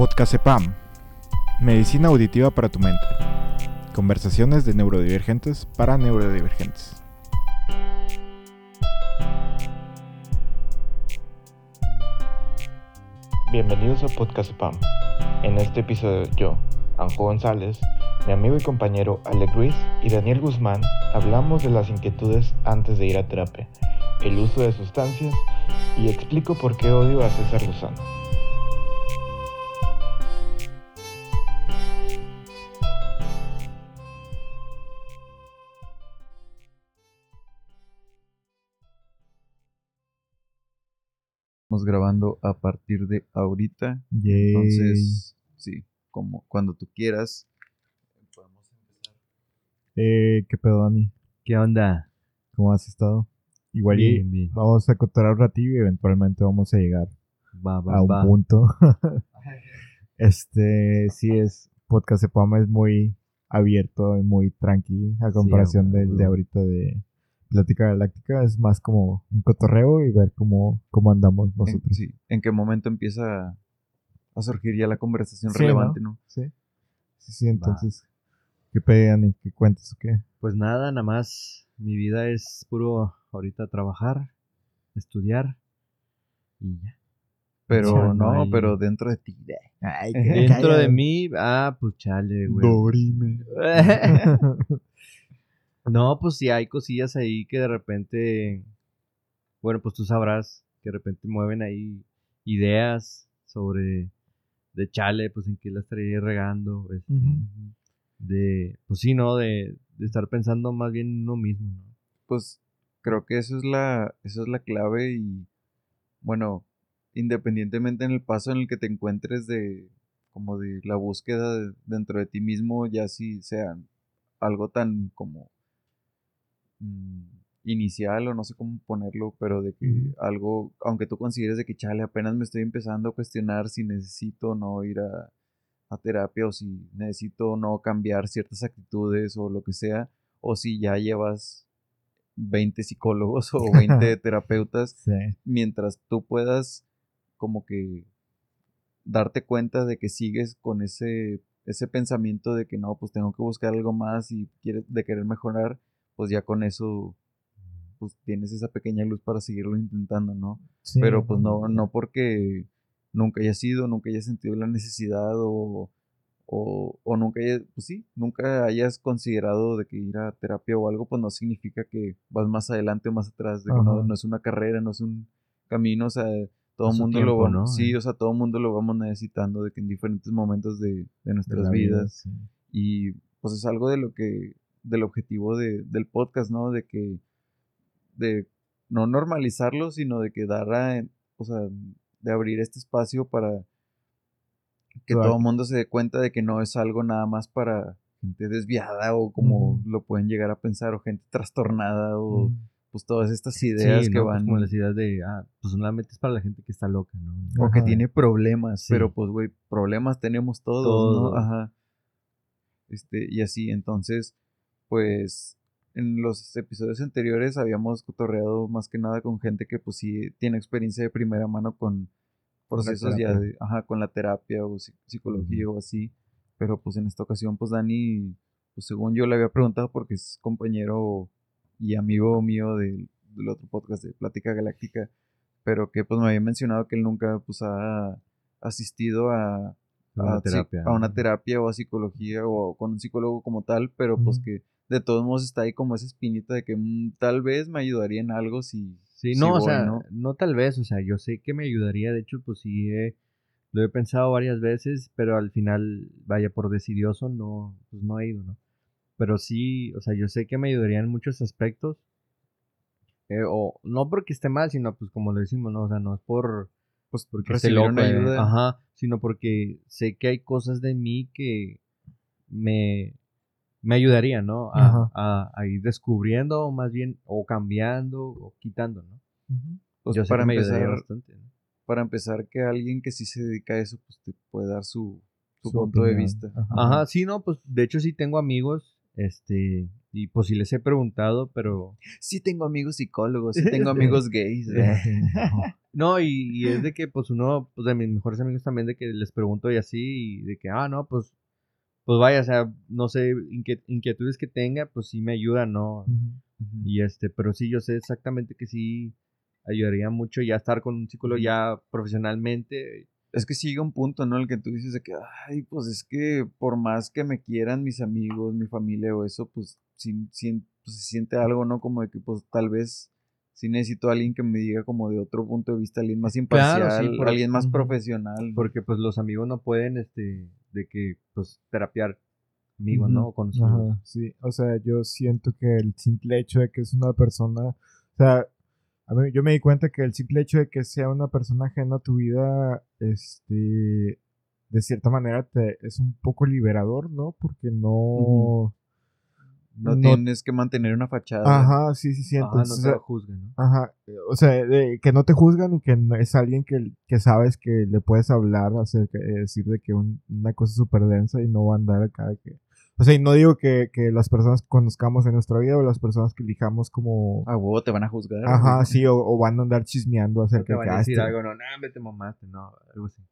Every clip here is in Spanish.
Podcast EPAM. Medicina auditiva para tu mente. Conversaciones de neurodivergentes para neurodivergentes. Bienvenidos a Podcast EPAM. En este episodio yo, Anjo González, mi amigo y compañero Alec Ruiz y Daniel Guzmán hablamos de las inquietudes antes de ir a terapia, el uso de sustancias y explico por qué odio a César Lozano. Grabando a partir de ahorita. Yay. Entonces, sí, como cuando tú quieras. Podemos empezar. Eh, ¿Qué pedo, Dani? ¿Qué onda? ¿Cómo has estado? Igual y Bien, vamos a cotorrear un ratillo y eventualmente vamos a llegar Va, va, a un va. punto. este, sí es, Podcast EPAM es muy abierto y muy tranqui a comparación del de ahorita de Plática Galáctica. Es más como un cotorreo y ver cómo, cómo andamos En, nosotros. sí, ¿En qué momento empieza a surgir ya la conversación Sí, relevante, ¿no? Sí, sí, sí, entonces, ¿qué pedo, Dani? ¿Qué cuentas o qué? Pues nada, nada más. Mi vida es puro ahorita trabajar, estudiar y ya. Pero no, ahí. pero dentro de ti. Ay, Dentro de mí, ah, pues chale, güey. Dorime. no, pues sí hay cosillas ahí que de repente, bueno, pues tú sabrás que de repente mueven ahí ideas sobre de chale, pues en qué la estaría regando, este, de, pues sí, ¿no? De, de estar pensando más bien en uno mismo, ¿no? Pues creo que eso es la, eso es la clave y bueno, independientemente en el paso en el que te encuentres de como de la búsqueda de- dentro de ti mismo, ya si sea algo tan como mm, inicial o no sé cómo ponerlo, pero de que algo, aunque tú consideres de que chale, apenas me estoy empezando a cuestionar si necesito o no ir a, a terapia o si necesito o no cambiar ciertas actitudes o lo que sea, o si ya llevas 20 psicólogos o 20 terapeutas, Sí. mientras tú puedas como que darte cuenta de que sigues con ese, ese pensamiento de que no, pues tengo que buscar algo más y quieres, de querer mejorar, pues ya con eso pues tienes esa pequeña luz para seguirlo intentando, ¿no? Sí, Pero pues no, no porque nunca hayas sido, nunca hayas sentido la necesidad o, o, o nunca hayas, pues sí, nunca hayas considerado de que ir a terapia o algo, pues no significa que vas más adelante o más atrás, de que no, es una carrera, no es un camino, o sea, todo el mundo lo va- ¿no? sí, Eh. o sea, todo mundo lo vamos necesitando de que en diferentes momentos de, de de nuestras vida, vidas sí. y pues es algo de lo que del objetivo de, del podcast no de que de no normalizarlo sino de que dar a- o sea de abrir este espacio para que Claro. todo el mundo se dé cuenta de que no es algo nada más para gente desviada o como lo pueden llegar a pensar o gente trastornada o Mm. pues todas estas ideas Sí, que ¿no? Pues van como las ideas de, ah, pues solamente es para la gente que está loca, ¿no? o que tiene problemas, Sí. pero pues, güey, problemas tenemos todos, Todos. ¿no? Ajá. Este, y así, entonces, pues, en los episodios anteriores habíamos cotorreado más que nada con gente que, pues, sí tiene experiencia de primera mano con procesos ya de, ajá, con la terapia o psi- psicología o así, pero pues en esta ocasión, pues, Dani, pues, según yo le había preguntado porque es compañero y amigo mío del, del otro podcast de Plática Galáctica, pero que pues me había mencionado que él nunca pues ha asistido a, A una a, terapia, a una ¿no? terapia o a psicología o con un psicólogo como tal, pero pues que de todos modos está ahí como esa espinita de que mm, tal vez me ayudaría en algo si... Sí, si no, o sea, ¿no? ¿no? tal vez, o sea, yo sé que me ayudaría, de hecho, pues sí, he- lo he pensado varias veces, pero al final, vaya, por decidioso, no, pues no he ido, ¿no? Pero sí, o sea, yo sé que me ayudaría en muchos aspectos, eh, o no porque esté mal, sino pues como lo decimos, ¿no? O sea, no es por, Pues porque una eh, ayuda. ajá, sino porque sé que hay cosas de mí que me, me ayudarían, ¿no? A, Ajá. a- a ir descubriendo, o más bien, o cambiando, o quitando, ¿no? Pues Yo sé para me ayudaría empezar, bastante, ¿no? para empezar que alguien que sí se dedica a eso, pues te puede dar su, su Su punto de vista. Ajá. Ajá, sí, no, pues de hecho sí tengo amigos, este, y pues sí les he preguntado, pero Sí tengo amigos psicólogos, sí tengo amigos gays. Eh, no. No, y, y es de que, pues, uno, pues, de mis mejores amigos también, de que les pregunto y así, y de que, ah, no, pues, pues vaya, o sea, no sé, inquiet- inquietudes que tenga, pues sí me ayudan, ¿no? Y este, pero sí, yo sé exactamente que sí ayudaría mucho ya estar con un psicólogo ya profesionalmente. Es que sigue un punto, ¿no? El que tú dices de que, ay, pues es que por más que me quieran mis amigos, mi familia o eso, pues, sí, sí- pues, se siente algo, ¿no? Como de que, pues, tal vez sí necesito a alguien que me diga como de otro punto de vista, alguien más imparcial, Claro, sí, por- alguien más profesional. Porque pues los amigos no pueden, este, de que, pues, terapiar amigos, Ujú. ¿no? O Con. Ajá, sí. O sea, yo siento que el simple hecho de que es una persona, o sea, a mí, yo me di cuenta que el simple hecho de que sea una persona ajena a tu vida, este, de cierta manera te, es un poco liberador, ¿no? Porque no... no, no- tienes que mantener una fachada. Aja, sí, sí, sí. Ajá, Entonces, no o te sea, lo juzguen, ¿no? Ajá, o sea, de- que no te juzgan y que no- es alguien que, que sabes que le puedes hablar, acerca, eh, decir de que un- una cosa súper densa y no va a andar acá que... O sea, y no digo que, que las personas que conozcamos en nuestra vida o las personas que elijamos como... A huevo te van a juzgar. Ajá, sí, o, o van a andar chismeando No acerca te de van que... a ah, decir este- algo, no, nah, vete mamaste, no, algo así.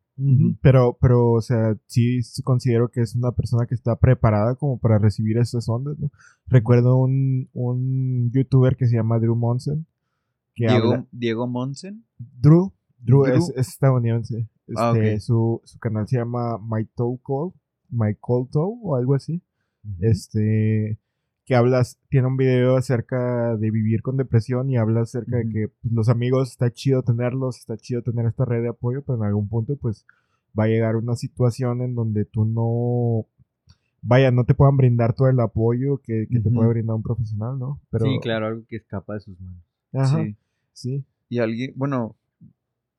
Pero, pero, o sea, sí considero que es una persona que está preparada como para recibir esas ondas, ¿no? Recuerdo un, un youtuber que se llama Drew Monson, que Diego, habla... Diego Monsen. Drew, Drew, Drew. Es, es estadounidense. Este, Ah, ok. su, su canal se llama My Toe Call, My Call Toe o algo así. Este, que hablas, tiene un video acerca de vivir con depresión y habla acerca de que pues, los amigos está chido tenerlos, está chido tener esta red de apoyo, pero en algún punto pues va a llegar una situación en donde tú no, vaya, no te puedan brindar todo el apoyo que, que te puede brindar un profesional, ¿no? Pero, Sí, claro, algo que escapa de sus manos. Ajá, Sí. sí. Y alguien, bueno,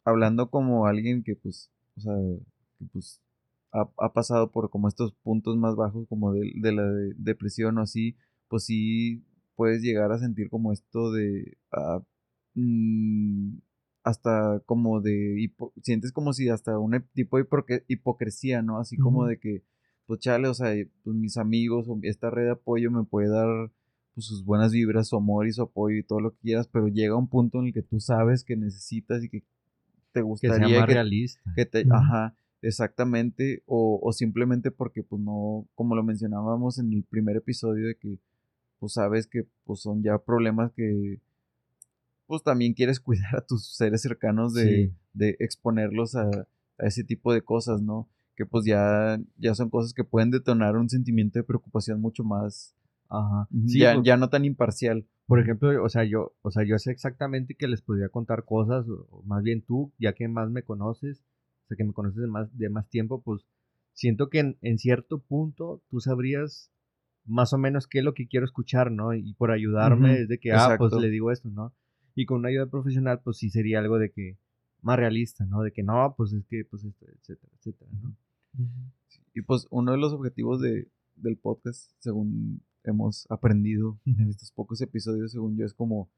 hablando como alguien que pues, o sea, que pues ha, ha pasado por como estos puntos más bajos como de, de la de- depresión o así, pues sí puedes llegar a sentir como esto de ah, mm, hasta como de hipo- sientes como si hasta un tipo de hipocresía, ¿no? Así como de que, pues chale, o sea, pues mis amigos o esta red de apoyo me puede dar pues, sus buenas vibras, su amor y su apoyo y todo lo que quieras, pero llega un punto en el que tú sabes que necesitas y que te Que gustaría sea más que, realista. que te, ajá, exactamente, o, o simplemente porque pues no, como lo mencionábamos en el primer episodio de que pues sabes que pues son ya problemas que pues también quieres cuidar a tus seres cercanos de, Sí. de exponerlos a, a ese tipo de cosas, ¿no? Que pues ya, ya son cosas que pueden detonar un sentimiento de preocupación mucho más, Ajá. Sí, ya, pues, ya no tan imparcial. Por ejemplo, o sea, yo, o sea, yo sé exactamente que les podría contar cosas, o o más bien tú, ya que más me conoces, o sea, que me conoces de más, de más tiempo, pues siento que en, en cierto punto tú sabrías más o menos qué es lo que quiero escuchar, ¿no? Y por ayudarme Ujú, es de que, ah, pues le digo esto, ¿no? Y con una ayuda profesional, pues sí sería algo de que más realista, ¿no? De que no, pues es que, pues esto, etcétera, etcétera, ¿no? Y pues uno de los objetivos de, del podcast, según hemos aprendido en estos pocos episodios, según yo, es como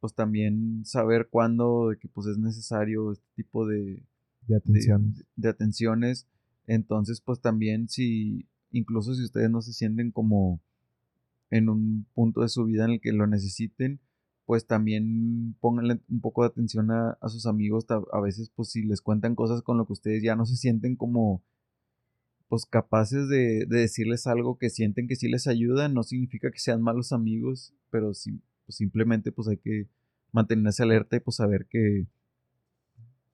pues también saber cuándo de que pues es necesario este tipo de, De de, atención. de atenciones. Entonces, pues también si, incluso si ustedes no se sienten como en un punto de su vida en el que lo necesiten, pues también pónganle un poco de atención a, a sus amigos. A veces, pues si les cuentan cosas con lo que ustedes ya no se sienten como, pues capaces de, de decirles algo que sienten que sí les ayuda, no significa que sean malos amigos, pero sí, pues simplemente pues hay que mantenerse alerta y pues saber que,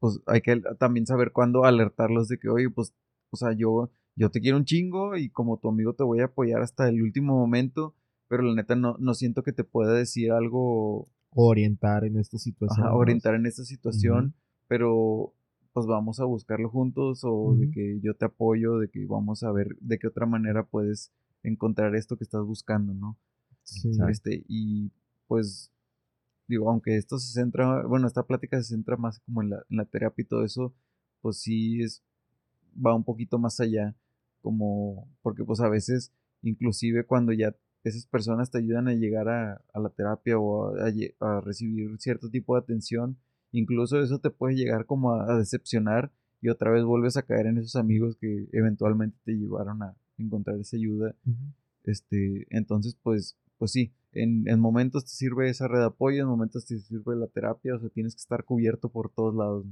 pues hay que también saber cuándo alertarlos de que, oye, pues, o sea, yo, yo te quiero un chingo y como tu amigo te voy a apoyar hasta el último momento, pero la neta no, no siento que te pueda decir algo, orientar en esta situación. ajá, orientar en esta situación, pero pues vamos a buscarlo juntos o de que yo te apoyo, de que vamos a ver de qué otra manera puedes encontrar esto que estás buscando, ¿no? Sí. Este, y pues, digo, aunque esto se centra, bueno, esta plática se centra más como en la, en la terapia y todo eso, pues sí es, va un poquito más allá, como, porque pues a veces, inclusive cuando ya esas personas te ayudan a llegar a, a la terapia o a, a a recibir cierto tipo de atención, incluso eso te puede llegar como a, decepcionar y otra vez vuelves a caer en esos amigos que eventualmente te llevaron a encontrar esa ayuda este, entonces, pues, pues sí, en, en, momentos te sirve esa red de apoyo, en momentos te sirve la terapia, o sea, tienes que estar cubierto por todos lados.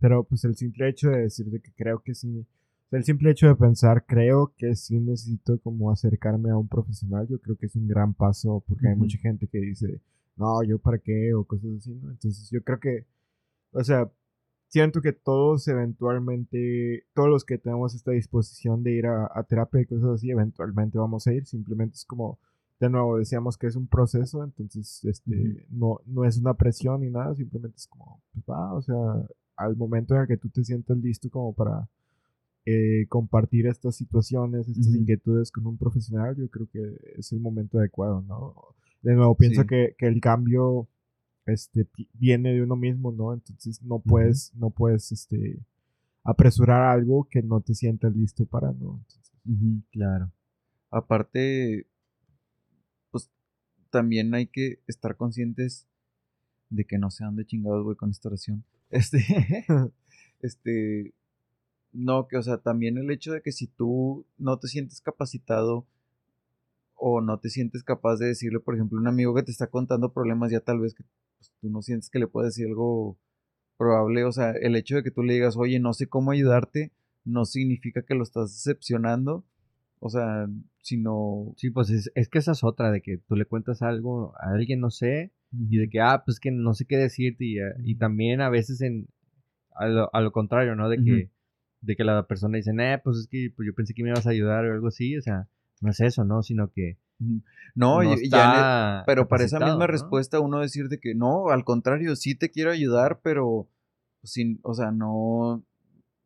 Pero pues el simple hecho de decirte que creo que sí, el simple hecho de pensar, creo que sí necesito como acercarme a un profesional, yo creo que es un gran paso porque hay mucha gente que dice, no, yo para qué o cosas así, ¿no? Entonces yo creo que, o sea, siento que todos eventualmente, todos los que tenemos esta disposición de ir a, terapia y cosas así, eventualmente vamos a ir. Simplemente es como, de nuevo, decíamos que es un proceso, entonces este, no, no es una presión ni nada, simplemente es como, pues va, o sea, al momento en el que tú te sientas listo como para eh, compartir estas situaciones, estas inquietudes con un profesional, yo creo que es el momento adecuado, ¿no? De nuevo, pienso que, que el cambio este, viene de uno mismo, ¿no? Entonces no puedes, no puedes, este, apresurar algo que no te sientas listo para, ¿no? Claro. Aparte, pues también hay que estar conscientes de que no sean de chingados, güey, con esta oración. Este, este, no, que, o sea, también el hecho de que si tú no te sientes capacitado o no te sientes capaz de decirle, por ejemplo, a un amigo que te está contando problemas, ya tal vez que pues, tú no sientes que le puedes decir algo probable, o sea, el hecho de que tú le digas, oye, no sé cómo ayudarte, no significa que lo estás decepcionando, o sea, sino... Sí, pues es, es que esa es otra, de que tú le cuentas algo a alguien, no sé, y de que, ah, pues que no sé qué decirte, y, eh, y también a veces en, a lo, a lo contrario, ¿no? De que, de que la persona dice, eh, pues es que pues yo pensé que me ibas a ayudar o algo así, o sea, no es eso, ¿no? Sino que no, ya, pero para esa misma respuesta uno decir de que no, al contrario, sí te quiero ayudar, pero sin, o sea, no,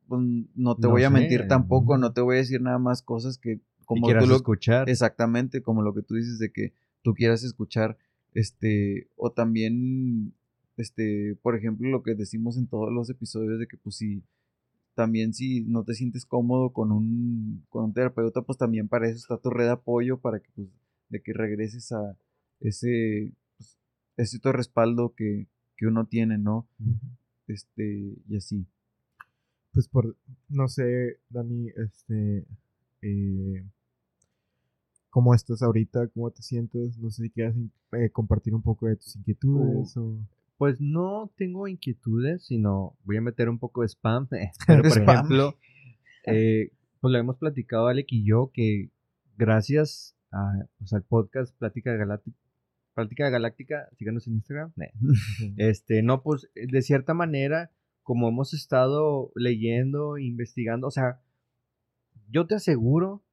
pues, no te voy a mentir tampoco, no te voy a decir nada más cosas que como tú lo escuchar. Exactamente, como lo que tú dices de que tú quieras escuchar, este, o también, este, por ejemplo, lo que decimos en todos los episodios de que pues si también si no te sientes cómodo con un, con un terapeuta, pues también para eso está tu red de apoyo, para que pues de que regreses a ese, pues, ese respaldo que, uno tiene, ¿no? Este, y así. Pues por, no sé, Dani, este, eh, ¿cómo estás ahorita? ¿Cómo te sientes? No sé si quieres eh, compartir un poco de tus inquietudes o... Pues no tengo inquietudes, sino voy a meter un poco de spam. Pero, por ejemplo, eh, pues lo hemos platicado Alec y yo que gracias al podcast Plática Galáctica, Plática Galáctica, síganos en Instagram. este, no, pues de cierta manera, como hemos estado leyendo, investigando, o sea, yo te aseguro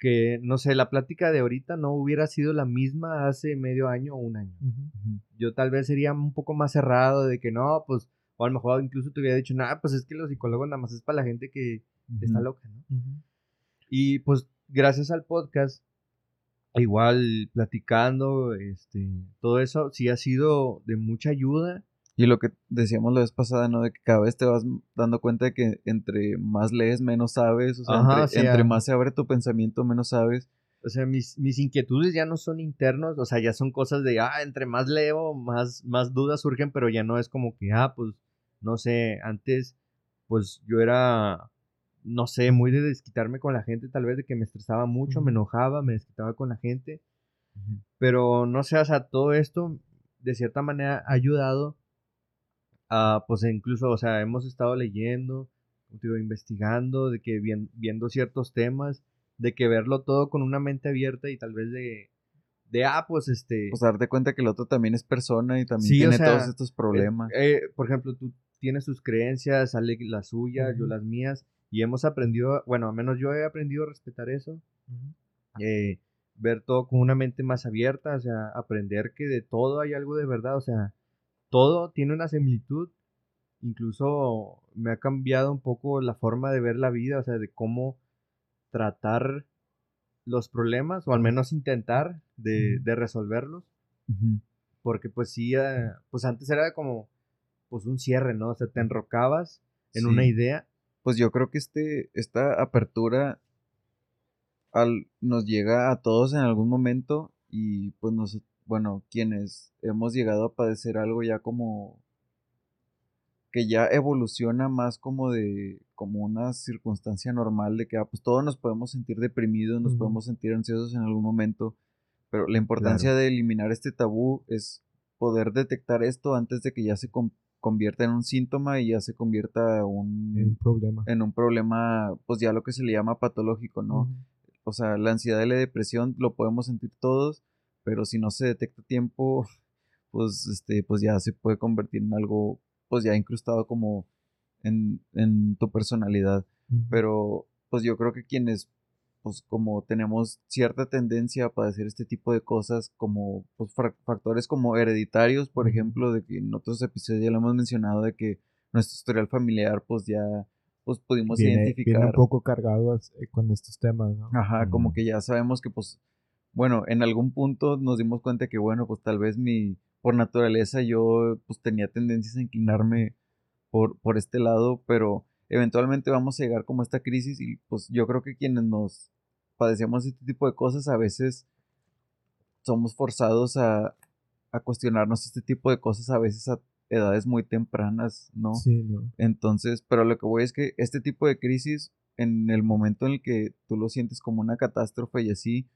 que, no sé, la plática de ahorita no hubiera sido la misma hace medio año o un año. Yo tal vez sería un poco más cerrado de que no, pues, o a lo mejor incluso te hubiera dicho, nada, pues es que los psicólogos nada más es para la gente que está loca, ¿no? Y pues gracias al podcast igual platicando, este, todo eso sí ha sido de mucha ayuda. Y lo que decíamos la vez pasada, ¿no? De que cada vez te vas dando cuenta de que entre más lees, menos sabes. O sea, entre, más se abre tu pensamiento, menos sabes. O sea, mis, mis, inquietudes ya no son internos, o sea, ya son cosas de, ah, entre más leo, más, más dudas surgen, pero ya no es como que, ah, pues, no sé, antes, pues yo era no sé, muy de desquitarme con la gente, tal vez de que me estresaba mucho, me enojaba, me desquitaba con la gente. Pero no sé, o sea, todo esto de cierta manera ha ayudado a, pues incluso, o sea, hemos estado leyendo, digo, investigando, de que viendo ciertos temas, de que verlo todo con una mente abierta y tal vez de, de ah, pues este... Pues darte cuenta que el otro también es persona y también tiene todos estos problemas. Eh, eh, por ejemplo, tú tienes tus creencias, sale las suyas, yo las mías, y hemos aprendido, bueno, al menos yo he aprendido a respetar eso. Eh, ver todo con una mente más abierta, o sea, aprender que de todo hay algo de verdad, o sea, todo tiene una similitud. Incluso me ha cambiado un poco la forma de ver la vida, o sea, de cómo tratar los problemas, o al menos intentar de, resolverlos. Porque pues sí, eh, pues antes era como, pues un cierre, ¿no? O sea, te enrocabas en una idea pues yo creo que este, esta apertura al, nos llega a todos en algún momento y pues nos, bueno, quienes hemos llegado a padecer algo ya como que ya evoluciona más como de como una circunstancia normal de que ah, pues todos nos podemos sentir deprimidos, nos podemos sentir ansiosos en algún momento, Pero la importancia de eliminar este tabú es poder detectar esto antes de que ya se convierta en un síntoma y ya se convierta un, en un problema. En un problema, pues ya lo que se le llama patológico, ¿no? O sea, la ansiedad y la depresión lo podemos sentir todos, pero si no se detecta a tiempo, pues, este, pues ya se puede convertir en algo, pues ya incrustado como en, en tu personalidad. Pero, pues yo creo que quienes pues como tenemos cierta tendencia a padecer este tipo de cosas como pues, factores como hereditarios, por ejemplo, de que en otros episodios ya lo hemos mencionado de que nuestro historial familiar pues ya pues pudimos identificar. Viene un poco cargado eh, con estos temas, ¿no? Ajá, como que ya sabemos que pues, bueno, en algún punto nos dimos cuenta que bueno, pues tal vez mi, por naturaleza yo pues tenía tendencias a inclinarme por, por este lado, pero eventualmente vamos a llegar como a esta crisis y pues yo creo que quienes nos padecemos este tipo de cosas a veces somos forzados a, a cuestionarnos este tipo de cosas a veces a edades muy tempranas, ¿no? Sí, no. Entonces, pero lo que voy es que este tipo de crisis, en el momento en el que tú lo sientes como una catástrofe y así,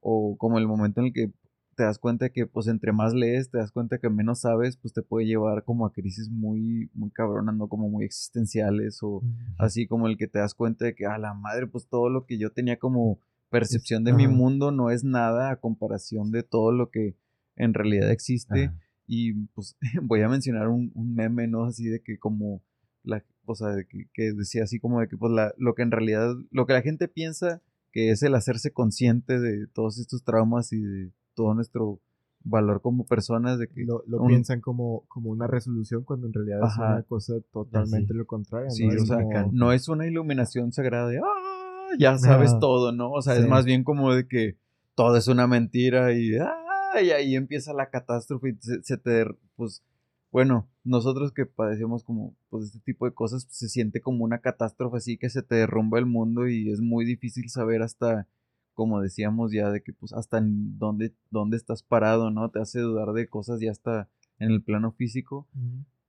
o como el momento en el que te das cuenta que pues entre más lees, te das cuenta que menos sabes, pues te puede llevar como a crisis muy, muy cabronas, ¿no? Como muy existenciales o así como el que te das cuenta de que, a la madre, pues todo lo que yo tenía como percepción de mi mundo no es nada a comparación de todo lo que en realidad existe. Y pues voy a mencionar un, meme, ¿no? Así de que como la, o sea, de que, decía así como de que pues la, lo que en realidad, lo que la gente piensa que es el hacerse consciente de todos estos traumas y de todo nuestro valor como personas de que lo, piensan como, como una resolución cuando en realidad es una cosa totalmente lo contrario. Sí, ¿no? o sea, no es una iluminación sagrada de, ah, ya sabes todo, ¿no? O sea, es más bien como de que todo es una mentira y, ah, y ahí empieza la catástrofe y se, te, pues, bueno, nosotros que padecemos como, pues, este tipo de cosas, pues, se siente como una catástrofe así que se te derrumba el mundo y es muy difícil saber hasta como decíamos ya, de que pues hasta en dónde, dónde estás parado, ¿no? Te hace dudar de cosas ya hasta en el plano físico,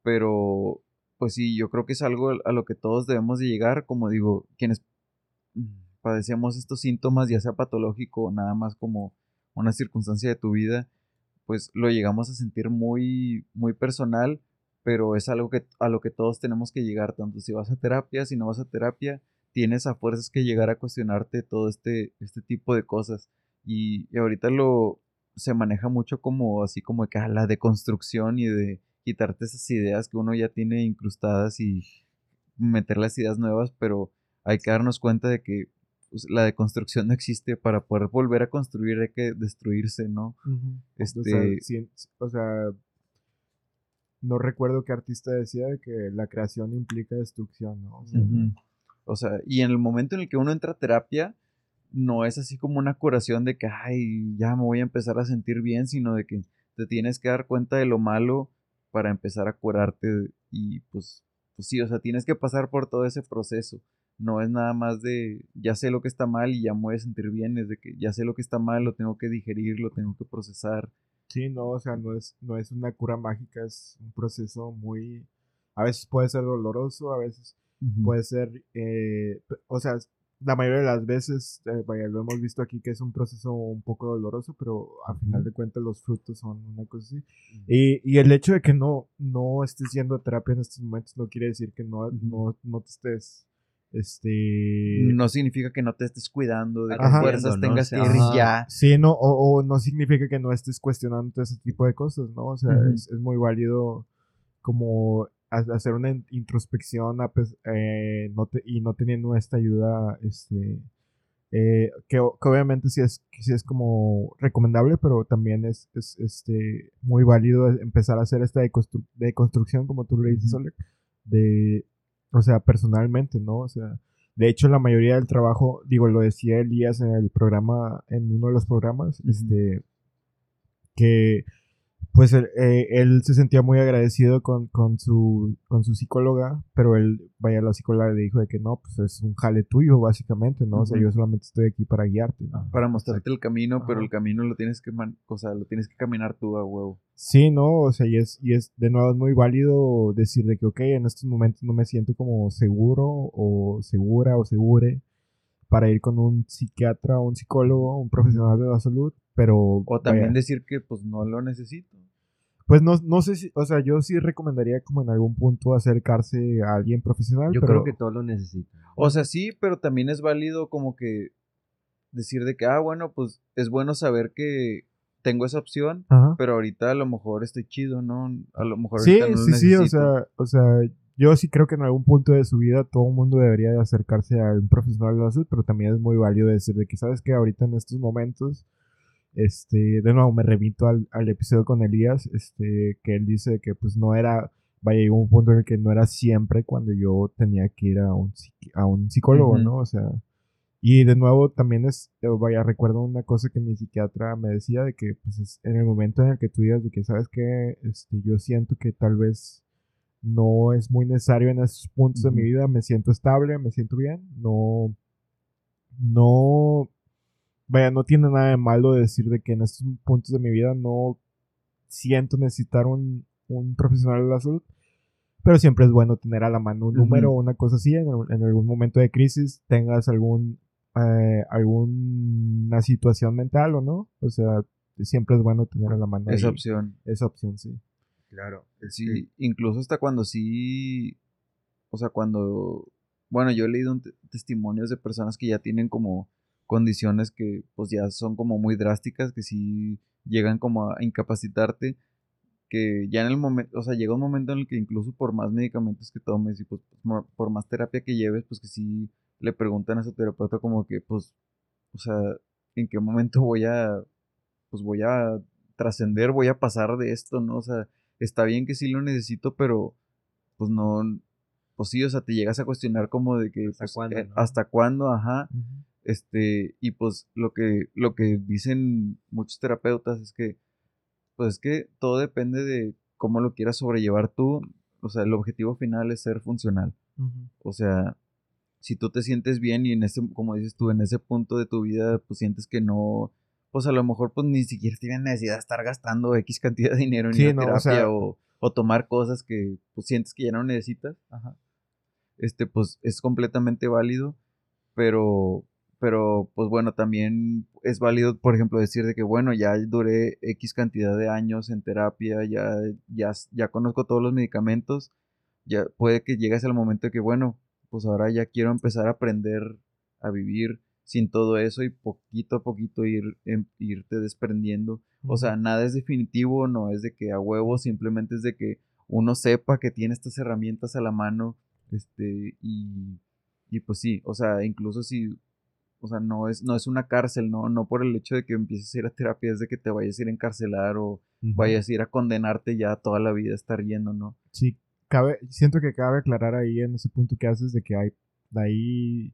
pero pues sí, yo creo que es algo a lo que todos debemos de llegar, como digo, quienes padecemos estos síntomas, ya sea patológico o nada más como una circunstancia de tu vida, pues lo llegamos a sentir muy, muy personal, pero es algo que, a lo que todos tenemos que llegar, tanto si vas a terapia, si no vas a terapia, tienes a fuerzas que llegar a cuestionarte todo este, este tipo de cosas. Y, ahorita lo se maneja mucho como así como que la deconstrucción y de quitarte esas ideas que uno ya tiene incrustadas y meter las ideas nuevas, pero hay que darnos cuenta de que pues, la deconstrucción no existe para poder volver a construir hay que destruirse, ¿no? este... o, sea, no recuerdo qué artista decía que la creación implica destrucción, ¿no? O sea, y en el momento en el que uno entra a terapia, no es así como una curación de que, ay, ya me voy a empezar a sentir bien, sino de que te tienes que dar cuenta de lo malo para empezar a curarte y pues, pues sí, o sea, tienes que pasar por todo ese proceso. No es nada más de, ya sé lo que está mal y ya me voy a sentir bien, es de que ya sé lo que está mal, lo tengo que digerir, lo tengo que procesar. Sí, no, o sea, no es, no es una cura mágica, es un proceso muy, a veces puede ser doloroso, a veces Puede ser, eh, o sea, la mayoría de las veces, eh, vaya, lo hemos visto aquí que es un proceso un poco doloroso, pero a final de cuentas los frutos son una cosa así. y, y, el hecho de que no, no estés yendo a terapia en estos momentos no quiere decir que no, no, no te estés este no significa que no te estés cuidando de que fuerzas tengas que ir ya. Sí no o, no significa que no estés cuestionando ese tipo de cosas no o sea es, es, muy válido como hacer una introspección eh, y no teniendo esta ayuda, este, eh, que, obviamente sí es, sí es como recomendable, pero también es, este, muy válido empezar a hacer esta deconstrucción, como tú le dices, de, o sea, personalmente, ¿no? O sea, de hecho, la mayoría del trabajo, digo, lo decía Elías en el programa, en uno de los programas, este, que pues eh, él, se sentía muy agradecido con, con, su, con su psicóloga, pero él, vaya, la psicóloga le dijo de que no, pues es un jale tuyo, básicamente, ¿no? O sea, yo solamente estoy aquí para guiarte, Para mostrarte el camino, pero el camino lo tienes que, o sea, lo tienes que caminar tú a huevo. Sí, ¿no? O sea, y es, y es, de nuevo, es muy válido decir de que, ok, en estos momentos no me siento como seguro o segura o segure, para ir con un psiquiatra, un psicólogo, un profesional de la salud, pero... O también vaya, decir que pues no lo necesito. Pues no, no sé si, o sea, yo sí recomendaría como en algún punto acercarse a alguien profesional, Yo pero creo que todos lo necesitan. O sea, sí, pero también es válido como que decir de que, ah, bueno, pues es bueno saber que tengo esa opción, Ajá. pero ahorita a lo mejor estoy chido, ¿no? A lo mejor Sí, ahorita no lo sí, sí, o sea, o sea, yo sí creo que en algún punto de su vida todo el mundo debería de acercarse a un profesional de la salud, pero también es muy válido decir de que, ¿sabes que Ahorita en estos momentos, este, de nuevo me remito al, al episodio con Elías, este, que él dice que pues no era, vaya, llegó un punto en el que no era siempre cuando yo tenía que ir a un, a un psicólogo. ¿no? O sea, y de nuevo también es, eh, vaya, recuerdo una cosa que mi psiquiatra me decía de que pues es en el momento en el que tú digas de que, ¿sabes que Este, yo siento que tal vez no es muy necesario en esos puntos de mi vida, me siento estable, me siento bien, no, no, vaya, no tiene nada de malo decir de que en estos puntos de mi vida no siento necesitar un, un profesional de la salud, pero siempre es bueno tener a la mano un número o una cosa así en, al- en algún momento de crisis, tengas algún, eh, alguna situación mental o no, o sea, siempre es bueno tener a la mano Esa ahí opción. esa opción, sí. Claro. Sí, incluso hasta cuando sí, o sea, cuando, bueno, yo he leído testimonios de personas que ya tienen como condiciones que pues ya son como muy drásticas, que sí llegan como a incapacitarte, que ya en el momento, o sea, llega un momento en el que incluso por más medicamentos que tomes y pues por, más terapia que lleves, pues que sí le preguntan a su terapeuta como que pues, o sea, ¿en qué momento voy a, pues voy a trascender, voy a pasar de esto, ¿no? O sea, está bien que sí lo necesito, pero pues no, pues sí, o sea, te llegas a cuestionar como de que ¿Hasta pues, cuándo, eh, no? hasta cuándo, ajá, este, y pues lo que, lo que dicen muchos terapeutas es que, pues es que todo depende de cómo lo quieras sobrellevar tú, o sea, el objetivo final es ser funcional, o sea, si tú te sientes bien y en ese, como dices tú, en ese punto de tu vida, pues sientes que no, pues a lo mejor pues ni siquiera tienes necesidad de estar gastando X cantidad de dinero en Sí, ir a no, o terapia sea- o, o tomar cosas que pues sientes que ya no necesitas, ajá. Este, pues es completamente válido, pero, pero pues bueno, también es válido, por ejemplo, decir de que bueno, ya duré X cantidad de años en terapia, ya, ya, ya conozco todos los medicamentos, ya puede que llegues al momento de que bueno, pues ahora ya quiero empezar a aprender a vivir sin todo eso y poquito a poquito ir, em- irte desprendiendo. O sea, nada es definitivo, no es de que a huevo, simplemente es de que uno sepa que tiene estas herramientas a la mano, este, y, y pues sí, o sea, incluso si, o sea, no es, no es una cárcel, ¿no? No por el hecho de que empieces a ir a terapia es de que te vayas a ir a encarcelar o vayas a ir a condenarte ya toda la vida a estar yendo, ¿no? Sí, cabe, siento que cabe aclarar ahí en ese punto que haces de que hay, hay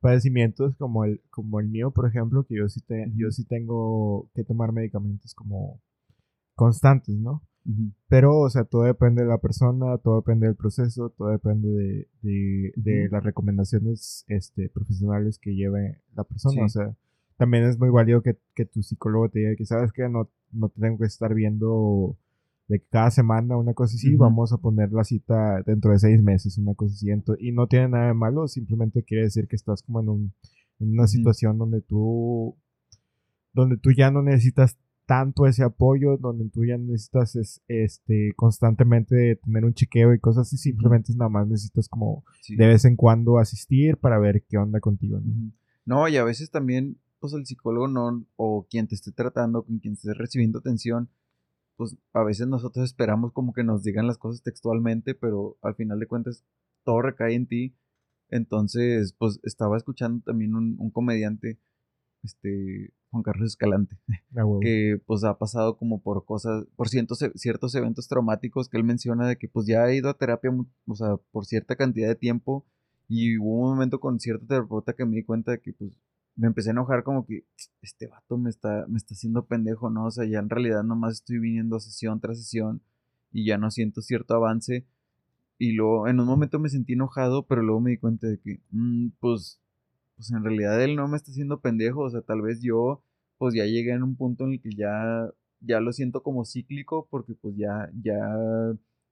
padecimientos como el, como el mío, por ejemplo, que yo sí, te, yo sí tengo que tomar medicamentos como constantes, ¿no? Pero, o sea, todo depende de la persona, todo depende del proceso, todo depende de, de, las recomendaciones este, profesionales que lleve la persona. Sí. O sea, también es muy válido que, que tu psicólogo te diga que, ¿sabes que No, no te tengo que estar viendo de cada semana una cosa así, vamos a poner la cita dentro de seis meses, una cosa así. Ento- y no tiene nada de malo, simplemente quiere decir que estás como en, un, en una situación donde tú, donde tú ya no necesitas tanto ese apoyo, donde tú ya necesitas es- este, constantemente tener un chequeo y cosas así, simplemente nada más necesitas como Sí. de vez en cuando asistir para ver qué onda contigo. ¿no? No, y a veces también, pues el psicólogo no, o quien te esté tratando, con quien esté recibiendo atención, pues a veces nosotros esperamos como que nos digan las cosas textualmente, pero al final de cuentas todo recae en ti. Entonces, pues estaba escuchando también un, un comediante, este, Juan Carlos Escalante, A huevo. que pues ha pasado como por cosas, por ciertos, e- ciertos eventos traumáticos que él menciona de que pues ya ha ido a terapia, o sea, por cierta cantidad de tiempo y hubo un momento con cierto terapeuta que me di cuenta de que pues me empecé a enojar como que este vato me está, me está haciendo pendejo, ¿no? O sea, ya en realidad nomás estoy viniendo sesión tras sesión y ya no siento cierto avance. Y luego en un momento me sentí enojado, pero luego me di cuenta de que, mm, pues, pues en realidad él no me está haciendo pendejo, o sea, tal vez yo, pues ya llegué en un punto en el que ya, ya lo siento como cíclico, porque pues ya, ya,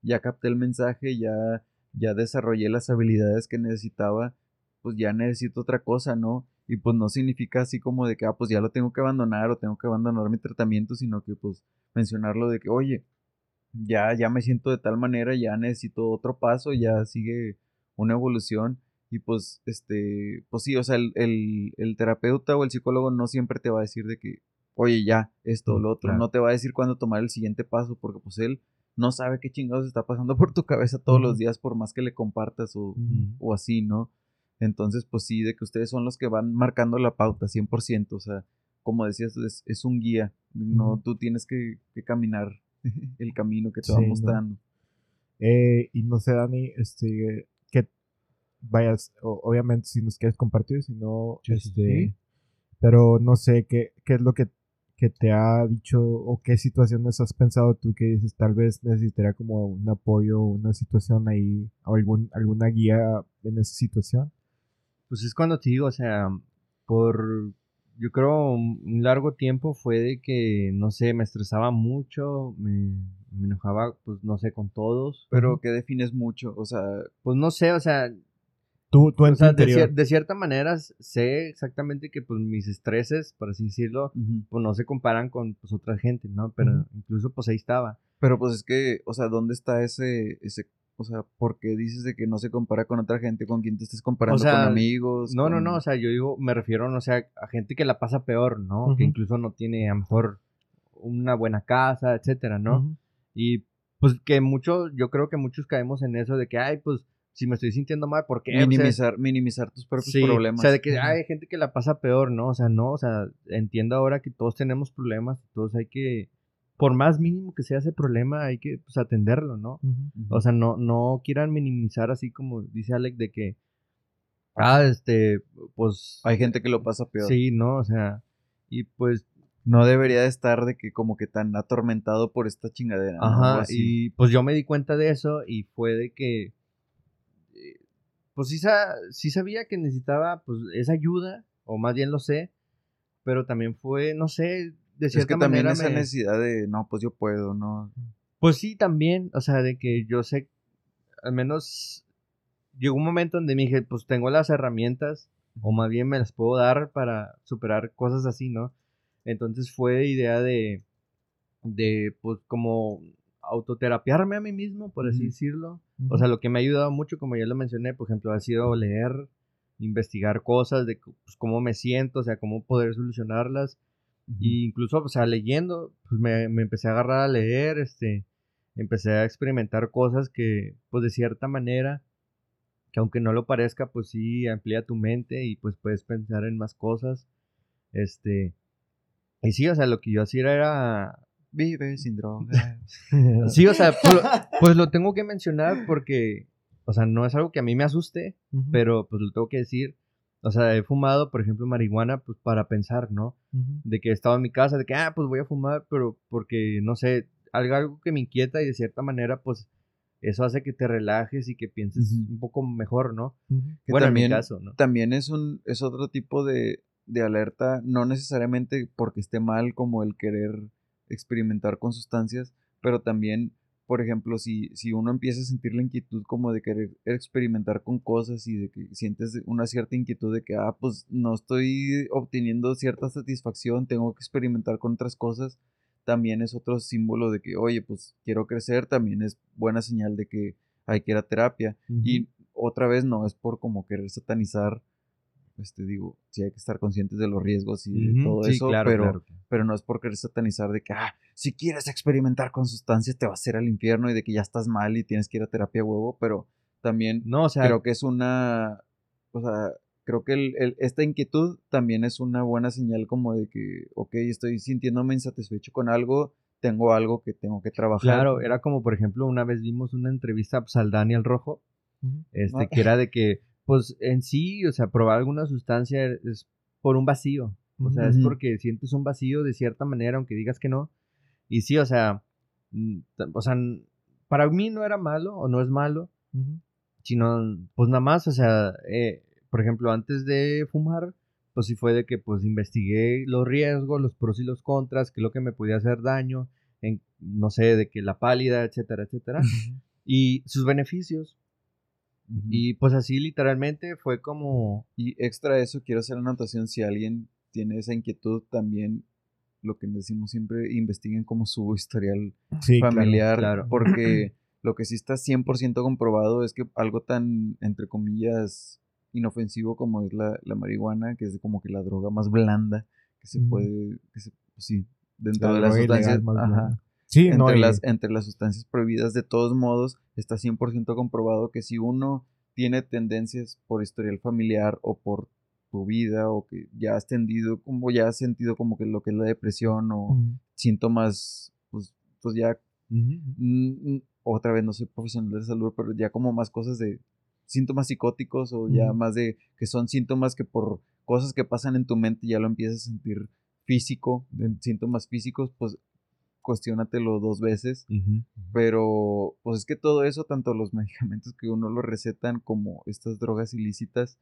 ya capté el mensaje, ya, ya desarrollé las habilidades que necesitaba, pues ya necesito otra cosa, ¿no? Y pues no significa así como de que, ah, pues ya lo tengo que abandonar o tengo que abandonar mi tratamiento, sino que pues mencionarlo de que, oye, ya, ya me siento de tal manera, ya necesito otro paso, ya sigue una evolución. Y pues, este, pues sí, o sea, el, el, el terapeuta o el psicólogo no siempre te va a decir de que, oye, ya, esto o lo otro. No te va a decir cuándo tomar el siguiente paso, porque pues él no sabe qué chingados está pasando por tu cabeza todos los días, por más que le compartas o, o, así, ¿no? Entonces, pues sí, de que ustedes son los que van marcando la pauta, 100%. O sea, como decías, es, es un guía. No, tú tienes que, que, caminar el camino que te va mostrando. Eh, y no sé, Dani, este, vayas, obviamente si nos quieres compartir, si no, este, pero no sé qué, qué es lo que que te ha dicho o qué situaciones has pensado tú que dices tal vez necesitaría como un apoyo o una situación ahí o algún, alguna guía en esa situación? Pues es cuando te digo, o sea, por yo creo un largo tiempo fue de que, no sé, me estresaba mucho, me, me enojaba, pues no sé, con todos. Pero, ¿qué defines mucho? O sea, pues no sé, o sea, Tú, tú en de, cierta manera sé exactamente que pues mis estreses, por así decirlo, pues no se comparan con pues otra gente, ¿no? Pero incluso pues ahí estaba. Pero pues es que, o sea, ¿dónde está ese, ese, o sea, por qué dices de que no se compara con otra gente, con quien te estés comparando, con amigos? No, no, no, o sea, yo digo, me refiero, no sé, a gente que la pasa peor, ¿no? Que incluso no tiene a lo mejor una buena casa, etcétera, ¿no? Y pues que muchos, yo creo que muchos caemos en eso de que, ay, pues si me estoy sintiendo mal, ¿por qué? Minimizar, minimizar tus propios problemas. O sea, de que hay gente que la pasa peor, ¿no? O sea, no, o sea, entiendo ahora que todos tenemos problemas, todos hay que, por más mínimo que sea ese problema, hay que pues, atenderlo, ¿no? O sea, no, no quieran minimizar así como dice Alex de que, ah, este, pues... Hay gente que lo pasa peor. Sí, ¿no? O sea, y pues no debería de estar de que como que tan atormentado por esta chingadera. Ajá, y pues yo me di cuenta de eso y fue de que pues sí, sí sabía que necesitaba pues esa ayuda, o más bien lo sé, pero también fue, no sé, de cierta es que también esa necesidad de, no, pues yo puedo, ¿no? Pues sí, también, o sea, de que yo sé, al menos llegó un momento donde me dije, pues tengo las herramientas, o más bien me las puedo dar para superar cosas así, ¿no? Entonces fue idea de, de, pues como autoterapiarme a mí mismo, por así decirlo. O sea, lo que me ha ayudado mucho, como ya lo mencioné, por ejemplo, ha sido leer, investigar cosas de pues, cómo me siento, o sea, cómo poder solucionarlas. Y incluso, o sea, leyendo, pues me, me, empecé a agarrar a leer, este, empecé a experimentar cosas que, pues de cierta manera, que aunque no lo parezca, pues sí amplía tu mente y pues puedes pensar en más cosas. Este, y sí, o sea, lo que yo hacía era Vive sin drogas. sí, o sea, pues, pues, lo tengo que mencionar porque, o sea, no es algo que a mí me asuste, pero pues lo tengo que decir. O sea, he fumado, por ejemplo, marihuana, pues para pensar, ¿no? De que he estado en mi casa, de que, ah, pues voy a fumar, pero porque, no sé, algo, algo que me inquieta y de cierta manera, pues eso hace que te relajes y que pienses un poco mejor, ¿no? Bueno, también, en mi caso, ¿no? También es, un, es otro tipo de, de alerta, no necesariamente porque esté mal como el querer experimentar con sustancias, pero también, por ejemplo, si, si uno empieza a sentir la inquietud como de querer experimentar con cosas y de que sientes una cierta inquietud de que, ah, pues no estoy obteniendo cierta satisfacción, tengo que experimentar con otras cosas, también es otro símbolo de que, oye, pues quiero crecer, también es buena señal de que hay que ir a terapia. Y otra vez no es por como querer satanizar este, digo, sí hay que estar conscientes de los riesgos y de todo eso, pero, pero no es por querer satanizar de que, ah, si quieres experimentar con sustancias te vas a ir al infierno y de que ya estás mal y tienes que ir a terapia huevo, pero también no, o sea, creo que es una, o sea, creo que el, esta inquietud también es una buena señal como de que, ok, estoy sintiéndome insatisfecho con algo, tengo algo que tengo que trabajar. Claro, era como, por ejemplo, una vez vimos una entrevista pues, al Daniel Rojo, este, que era de que pues en sí, o sea, probar alguna sustancia es por un vacío. O sea, es porque sientes un vacío de cierta manera, aunque digas que no. Y sí, o sea, mm, o sea, para mí no era malo o no es malo, sino, pues nada más, o sea, eh, por ejemplo, antes de fumar, pues sí fue de que pues investigué los riesgos, los pros y los contras, qué es lo que me podía hacer daño, en, no sé, de que la pálida, etcétera, etcétera, y sus beneficios. Y pues así literalmente fue como... Y extra eso, quiero hacer la anotación, si alguien tiene esa inquietud, también lo que decimos siempre, investiguen como su historial Sí, familiar, claro. porque lo que sí está 100% comprobado es que algo tan, entre comillas, inofensivo como es la, la marihuana, que es como que la droga más blanda que se puede, que se, pues sí, dentro La de las sustancias, ajá. Sí, entre, no, y- las, entre las sustancias prohibidas, de todos modos, está 100% comprobado que si uno tiene tendencias por historial familiar o por tu vida o que ya has tendido, como ya has sentido como que lo que es la depresión o síntomas, pues, pues ya, otra vez no soy profesional de salud, pero ya como más cosas de síntomas psicóticos o ya más de que son síntomas que por cosas que pasan en tu mente ya lo empiezas a sentir físico, de síntomas físicos, pues cuestiónatelo dos veces. Pero, pues es que todo eso, tanto los medicamentos que uno lo recetan como estas drogas ilícitas,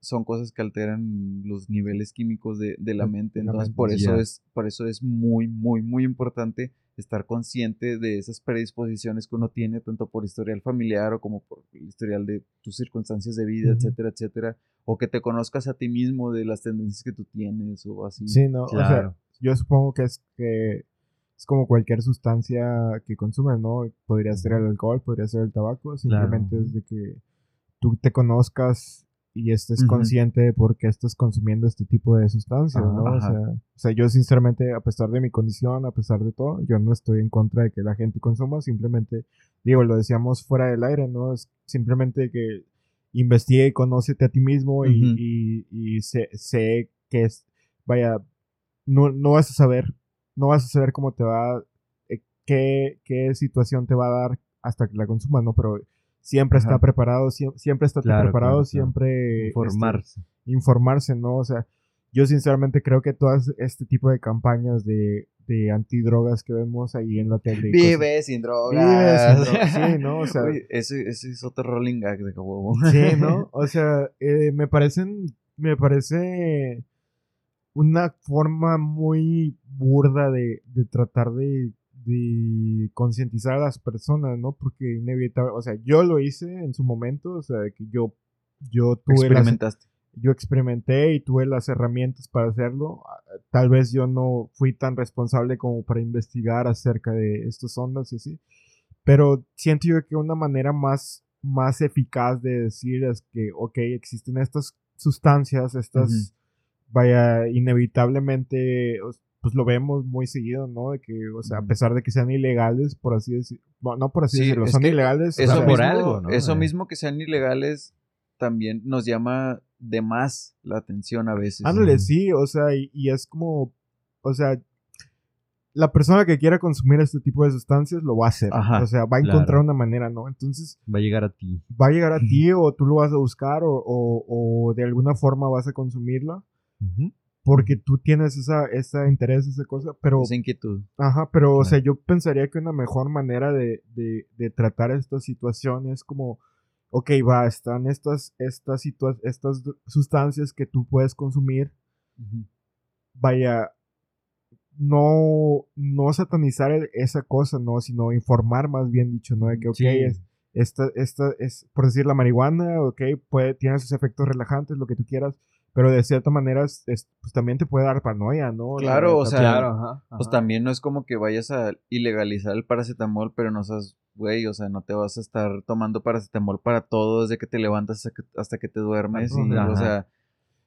son cosas que alteran los niveles químicos de, de la mente. Entonces, por eso es, por eso es muy, muy, muy importante estar consciente de esas predisposiciones que uno tiene, tanto por historial familiar o como por el historial de tus circunstancias de vida, etcétera, etcétera. O que te conozcas a ti mismo de las tendencias que tú tienes o así. Sí, no, o sea, Claro. yo supongo que es que es como cualquier sustancia que consumes, ¿no? Podría ser el alcohol, podría ser el tabaco, simplemente es de que tú te conozcas y estés consciente de por qué estás consumiendo este tipo de sustancias, ¿no? O sea, o sea, yo sinceramente, a pesar de mi condición, a pesar de todo, yo no estoy en contra de que la gente consuma, simplemente, digo, lo decíamos fuera del aire, ¿no? Es simplemente que investigue y conócete a ti mismo y, y, y sé, sé que es, vaya, no, no vas a saber, no vas a saber cómo te va, eh, qué, qué situación te va a dar hasta que la consumas, ¿no? Pero siempre está preparado, sie- siempre está Claro, preparado, claro, claro. siempre... este, Informarse. informarse, ¿no? O sea, yo sinceramente creo que todas este tipo de campañas de, de antidrogas que vemos ahí en la tele. Vive sin drogas. Vive sin drogas, sí, ¿no? O sea, Oye, ese, ese es otro rolling gag de huevo. Sí, ¿no? O sea, eh, me parecen, me parece una forma muy burda de, de tratar de, de concientizar a las personas, ¿no? Porque inevitable, o sea, yo lo hice en su momento, o sea, que yo, yo tuve las, Experimentaste. yo experimenté y tuve las herramientas para hacerlo. Tal vez yo no fui tan responsable como para investigar acerca de estas ondas y así. Pero siento yo que una manera más, más eficaz de decir es que, ok, existen estas sustancias, estas, vaya, inevitablemente, pues lo vemos muy seguido, ¿no? De que, o sea, a pesar de que sean ilegales, por así decirlo, no, no por así Sí, decirlo, son ilegales. o Eso, sea, por mismo, algo, ¿no? eso Eh. mismo que sean ilegales también nos llama de más la atención a veces. Ándale, sí, o sea, y, y es como, o sea, la persona que quiera consumir este tipo de sustancias lo va a hacer. Ajá, o sea, va a claro. encontrar una manera, ¿no? Entonces, Va a llegar a ti. va a llegar a ti o tú lo vas a buscar o, o- o de alguna forma vas a consumirla porque tú tienes esa, esa interés, esa cosa, pero... Esa inquietud. Ajá, pero, o Claro. sea, yo pensaría que una mejor manera de, de, de tratar esta situación es como, ok, va, están estas, estas, estas sustancias que tú puedes consumir, vaya, no, no satanizar el- esa cosa, ¿no? Sino informar más bien dicho, ¿no? De que, ok, Sí. es, esta, esta es, por decir, la marihuana, ok, puede, tiene sus efectos relajantes, lo que tú quieras, pero de cierta manera, es- es- pues también te puede dar paranoia, ¿no? Claro, o sea, Claro, ajá. Pues también no es como que vayas a ilegalizar el paracetamol, pero no seas, güey, o sea, no te vas a estar tomando paracetamol para todo desde que te levantas hasta que, hasta que te duermes. Y, o sea,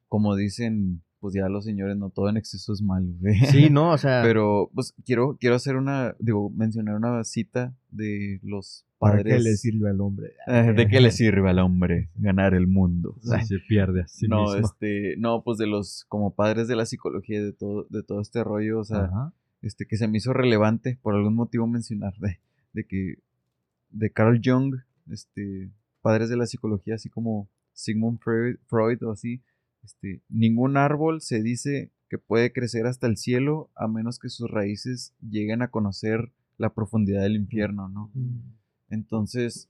como dicen, pues ya los señores, no todo en exceso es malo, güey. Sí, no, o sea. Pero, pues quiero, quiero hacer una, digo, mencionar una cita de los ¿Para padres. qué le sirve al hombre? Eh, ¿De qué le sirve al hombre ganar el mundo? sí, se pierde a sí no, mismo. este, no, pues de los, como padres de la psicología, de todo, de todo este rollo, o sea, Ajá. este, que se me hizo relevante por algún motivo mencionar de, de que de Carl Jung, este, padres de la psicología, así como Sigmund Freud, Freud o así, este, ningún árbol se dice que puede crecer hasta el cielo a menos que sus raíces lleguen a conocer la profundidad del infierno, ¿no? Entonces,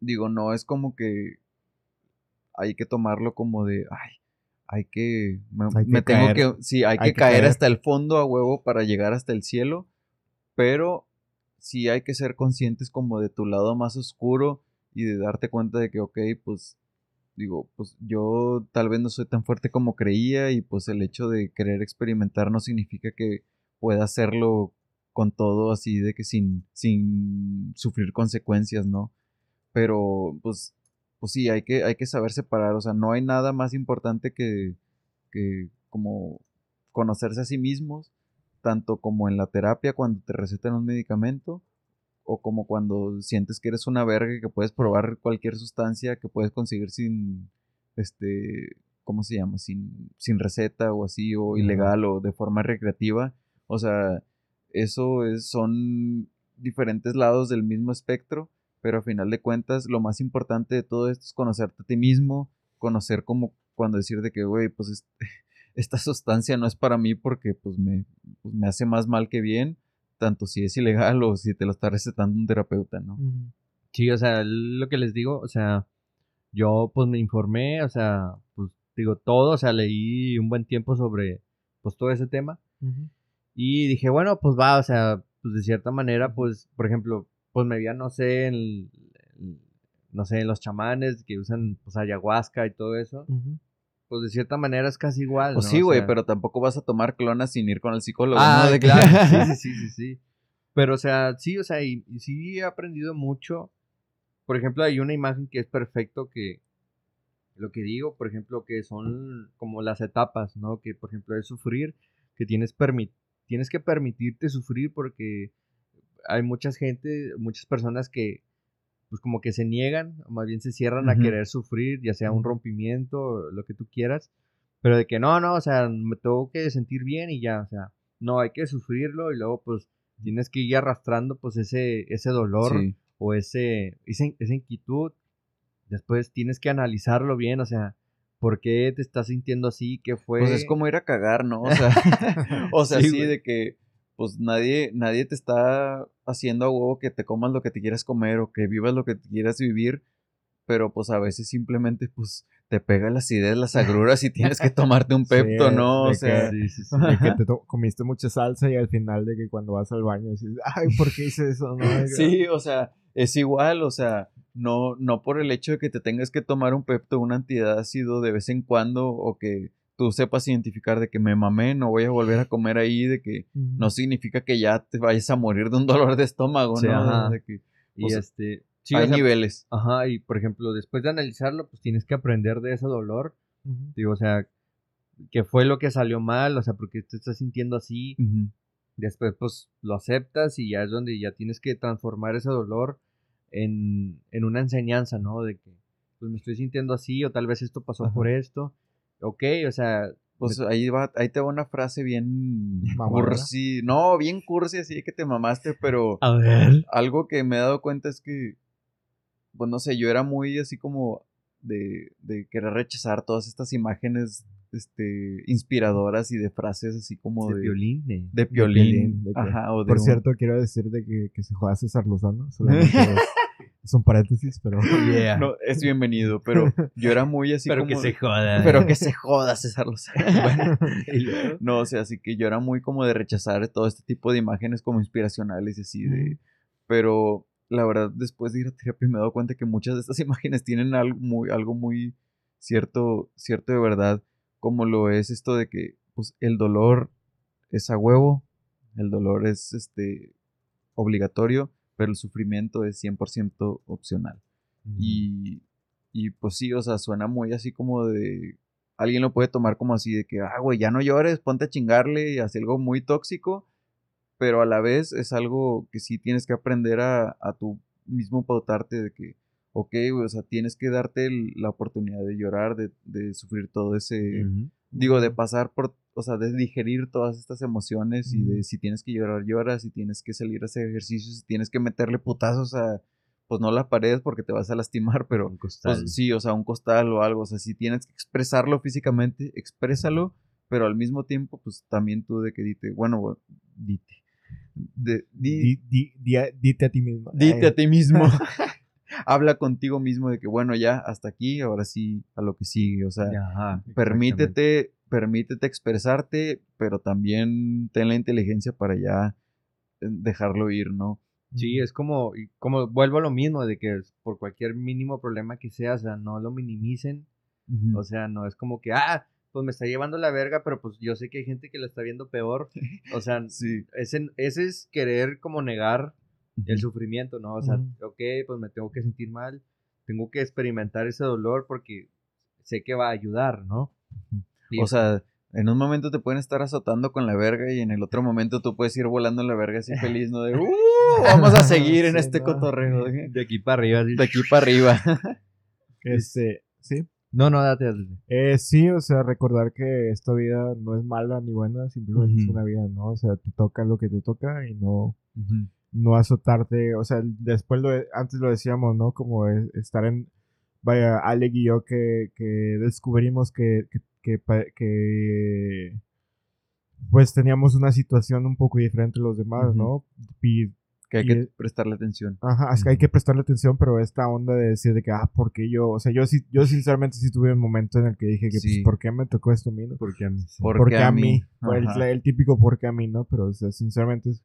digo, no es como que hay que tomarlo como de, ay, hay que, me, Hay que me tengo que, sí, hay, Hay que, que caer, caer. hasta el fondo a huevo para llegar hasta el cielo, pero sí hay que ser conscientes como de tu lado más oscuro y de darte cuenta de que, ok, pues digo, pues yo tal vez no soy tan fuerte como creía y pues el hecho de querer experimentar no significa que pueda hacerlo con todo así de que sin, sin sufrir consecuencias, ¿no? Pero pues, pues sí, hay que, hay que saber separar, o sea, no hay nada más importante que, que como conocerse a sí mismos, tanto como en la terapia cuando te recetan un medicamento, o como cuando sientes que eres una verga y que puedes probar cualquier sustancia que puedes conseguir sin, este, ¿cómo se llama? Sin, sin receta o así, o ilegal o de forma recreativa. O sea, eso es, son diferentes lados del mismo espectro, pero a final de cuentas lo más importante de todo esto es conocerte a ti mismo, conocer como cuando decir de que, güey, pues esta sustancia no es para mí porque pues me, pues, me hace más mal que bien tanto si es ilegal o si te lo está recetando un terapeuta, ¿no? Sí, o sea, lo que les digo, o sea, yo pues me informé, o sea, pues digo todo, o sea, leí un buen tiempo sobre pues todo ese tema y dije, bueno, pues va, o sea, pues de cierta manera, pues, por ejemplo, pues me veía, no sé, en, no sé, en los chamanes que usan pues ayahuasca y todo eso pues de cierta manera es casi igual. Pues sí, güey, pero tampoco vas a tomar clonas sin ir con el psicólogo. Ah, ¿no? claro. sí, sí, sí, sí, Pero, o sea, sí, o sea, y, sí he aprendido mucho. Por ejemplo, hay una imagen que es perfecto que lo que digo, por ejemplo, que son como las etapas, ¿no? Que, por ejemplo, es sufrir, que tienes, tienes que permitirte sufrir porque hay mucha gente, muchas personas que pues como que se niegan, o más bien se cierran a querer sufrir, ya sea un rompimiento, lo que tú quieras, pero de que no, no, o sea, me tengo que sentir bien y ya, o sea, no, hay que sufrirlo y luego pues tienes que ir arrastrando pues ese, ese dolor o ese, esa inquietud, después tienes que analizarlo bien, o sea, ¿por qué te estás sintiendo así? ¿Qué fue? Pues es como ir a cagar, ¿no? O sea, o sea, sí de que pues nadie, nadie te está haciendo a huevo que te comas lo que te quieras comer o que vivas lo que te quieras vivir, pero pues a veces simplemente pues te pega las ideas, las agruras y tienes que tomarte un pepto, ¿no? O sea, que, de que te comiste mucha salsa y al final de que cuando vas al baño dices, ay, ¿por qué hice eso? sí, o sea, es igual, o sea, no, no por el hecho de que te tengas que tomar un pepto, un antiácido de vez en cuando o que tú sepas identificar de que me mamé, no voy a volver a comer ahí, de que no significa que ya te vayas a morir de un dolor de estómago, ¿no? que, y este, hay niveles. Ajá, y por ejemplo, después de analizarlo, pues tienes que aprender de ese dolor. Digo, o sea, que fue lo que salió mal, o sea, porque te estás sintiendo así. Después, pues, lo aceptas y ya es donde ya tienes que transformar ese dolor en, en una enseñanza, ¿no? De que, pues, me estoy sintiendo así o tal vez esto pasó por esto ok, o sea... Pues ahí, va, ahí te va una frase bien cursi. No, bien cursi, así que te mamaste, pero... A ver. Algo que me he dado cuenta es que, pues no sé, yo era muy así como de, de querer rechazar todas estas imágenes este, inspiradoras y de frases así como de... De violín. De, de violín. Ajá, o de Por cierto, quiero decir de que, que se juega César Lozano. Solamente es un paréntesis, pero... No, es bienvenido, pero yo era muy así pero que se joda. Pero que se joda, César Lozano. bueno, no, o sea, así que yo era muy como de rechazar todo este tipo de imágenes como inspiracionales y así de... Pero la verdad, después de ir a terapia me he dado cuenta que muchas de estas imágenes tienen algo muy, algo muy cierto, cierto de verdad, como lo es esto de que pues, el dolor es a huevo, el dolor es este, obligatorio, pero el sufrimiento es 100% opcional. Y, y pues sí, o sea, suena muy así como de... Alguien lo puede tomar como así de que, ah, güey, ya no llores, ponte a chingarle y hace algo muy tóxico, pero a la vez es algo que sí tienes que aprender a, a tú mismo pautarte de que, ok, güey, o sea, tienes que darte la oportunidad de llorar, de, de sufrir todo ese, digo, de pasar por, o sea, de digerir todas estas emociones y de si tienes que llorar, lloras, si tienes que salir a hacer ejercicios, si tienes que meterle putazos a, pues no la pared porque te vas a lastimar, pero un pues, sí, o sea, un costal o algo, o sea, si tienes que expresarlo físicamente, exprésalo, pero al mismo tiempo, pues también tú de que dite, bueno, dite. De, di, dite a ti mismo. Dite a ti mismo. Habla contigo mismo de que, bueno, ya, hasta aquí, ahora sí, a lo que sigue. O sea, permítete, permítete expresarte, pero también ten la inteligencia para ya eh, dejarlo ir, ¿no? Sí, es como, como vuelvo a lo mismo, de que por cualquier mínimo problema que sea, o sea, no lo minimicen. O sea, no es como que, ah, pues me está llevando la verga, pero pues yo sé que hay gente que la está viendo peor. O sea, sí. ese, ese es querer como negar el sufrimiento, ¿no? O sea, Ujú. ok, pues me tengo que sentir mal, tengo que experimentar ese dolor porque sé que va a ayudar, ¿no? O sea, en un momento te pueden estar azotando con la verga y en el otro momento tú puedes ir volando en la verga así feliz, ¿no? De, "Uh, vamos a seguir en Sí, este no. cotorreo. De de aquí para arriba. así. aquí para arriba. Este, sí. No, no, date. date. Eh, sí, o sea, recordar que esta vida no es mala ni buena, simplemente es una vida, ¿no? O sea, te toca lo que te toca y no, no azotarte, o sea, después lo, de- antes lo decíamos, ¿no? Como es- estar en, vaya, Alec y yo que, que descubrimos que, que, que, pues teníamos una situación un poco diferente a los demás. ¿no? Y, Que hay Y- que prestarle atención. ajá, es que hay que prestarle atención, pero esta onda de decir de que, ah, ¿por qué yo? O sea, yo sí, yo sinceramente sí tuve un momento en el que dije que, Sí. pues, ¿por qué me tocó esto a mí? no? Porque a mí sí. ¿Por porque qué a mí. mí? El, típico porque a mí, ¿no? Pero, o sea, sinceramente, es-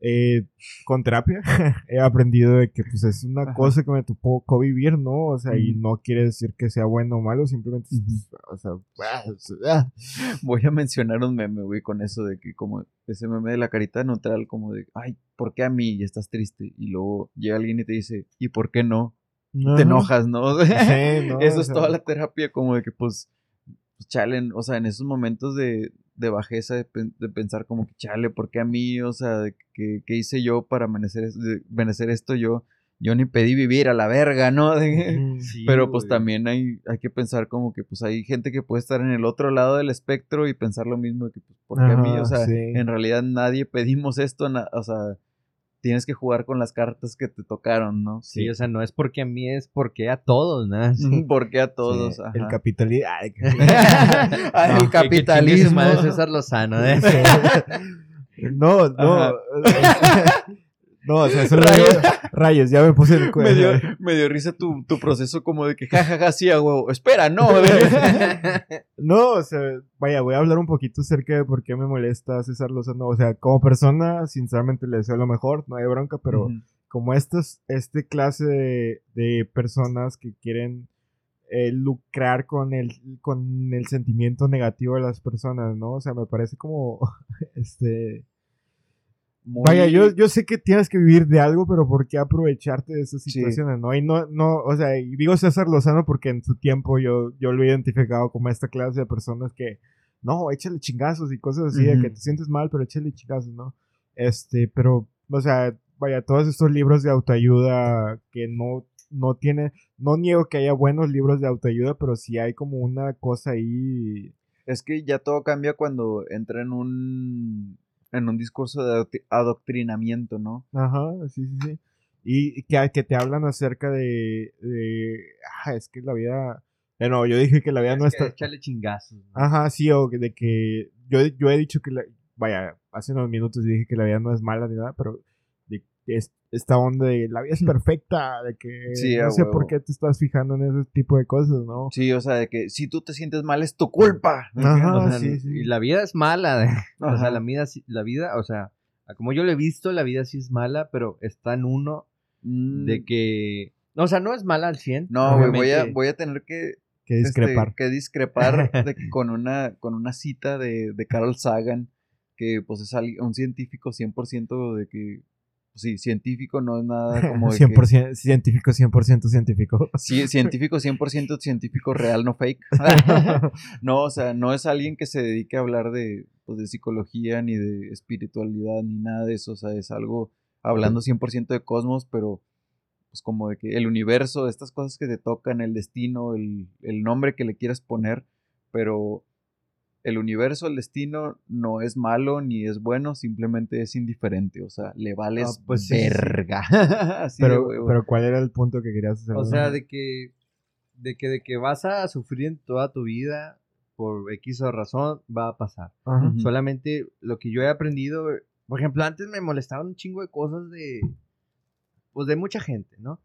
eh, con terapia he aprendido de que pues es una Ajá. cosa que me tocó vivir, ¿no? O sea, y no quiere decir que sea bueno o malo, simplemente, es, Ujú. o sea, ah, ah. Voy a mencionar un meme, güey, con eso de que como ese meme de la carita neutral, como de, ay, ¿por qué a mí? Y estás triste. Y luego llega alguien y te dice, ¿y por qué no? te Ajá. enojas, ¿no? Sí, ¿no? Eso es toda la terapia, como de que, pues, pues, chale, o sea, en esos momentos de, de bajeza, de, de pensar como que, chale, ¿por qué a mí? O sea, de que, ¿qué hice yo para merecer, merecer esto? Yo, yo ni pedí vivir a la verga, ¿no? Sí, pero pues güey. también hay, hay que pensar como que pues hay gente que puede estar en el otro lado del espectro y pensar lo mismo de que pues, ¿por qué a mí? O sea, sí. en realidad nadie pedimos esto, o sea, tienes que jugar con las cartas que te tocaron, ¿no? Sí, o sea, no es porque a mí, es porque a todos, ¿no? Sí. ¿Por qué a todos? Sí, Ajá. el capitalismo. Ay, que- No, el que- que capitalismo. madre César Lozano, ¿eh? no, no. No, o sea, solo digo, rayos, ya me puse el me, cuello. dio, me dio risa tu, tu proceso como de que jajaja, sí, a huevo. Espera, no. No, o sea, vaya, voy a hablar un poquito acerca de por qué me molesta César Lozano. O sea, como persona, sinceramente le deseo lo mejor, no hay bronca, pero como estas, este clase de, de personas que quieren eh, lucrar con el, con el sentimiento negativo de las personas, ¿no? O sea, me parece como, este... Muy- Vaya, yo, yo sé que tienes que vivir de algo, pero ¿por qué aprovecharte de esas Sí. situaciones, no? Y no, no, o sea, y digo César Lozano porque en su tiempo yo, yo lo he identificado como esta clase de personas que, no, échale chingazos y cosas así, de que te sientes mal, pero échale chingazos, ¿no? Este, pero, o sea, vaya, todos estos libros de autoayuda que no, no tiene, no niego que haya buenos libros de autoayuda, pero sí hay como una cosa ahí, Es que ya todo cambia cuando entra en un en un discurso de adoctri- adoctrinamiento, ¿no? Ajá, sí, sí, sí. Y que, que te hablan acerca de, de, ah, es que la vida, eh, no, yo dije que la vida no Es que está, Échale chingazos. ¿no? ajá, sí, o de que, yo, yo he dicho que, la, vaya, hace unos minutos dije que la vida no es mala ni nada, pero esta onda de la vida es perfecta, de que Sí, no sé huevo. por qué te estás fijando en ese tipo de cosas, ¿no? Sí, o sea, de que si tú te sientes mal es tu culpa. Ajá, O sea, sí, sí. Y la vida es mala. O sea, la vida, la vida, o sea, como yo lo he visto, la vida sí es mala, pero está en uno Mm, de que... O sea, no es mala al 100. No, güey, voy a, voy a tener que Que discrepar. este, que discrepar de que con una con una cita de, de Carl Sagan, que pues es un científico 100% de que sí, científico no es nada como de que 100% científico, 100% científico. Sí, científico 100% científico real, no fake. no, o sea, no es alguien que se dedique a hablar de, pues, de psicología, ni de espiritualidad, ni nada de eso. O sea, es algo hablando 100% de cosmos, pero pues como de que el universo, estas cosas que te tocan, el destino, el, el nombre que le quieras poner, pero el universo, el destino no es malo ni es bueno, simplemente es indiferente. O sea, le vales Ah, pues sí, sí, sí. verga. Pero, ¿cuál era el punto que querías hacer? O sea, de que, de que de que vas a sufrir en toda tu vida por X o razón, va a pasar. Ajá. Solamente lo que yo he aprendido, por ejemplo, antes me molestaban un chingo de cosas de, pues de mucha gente, ¿no?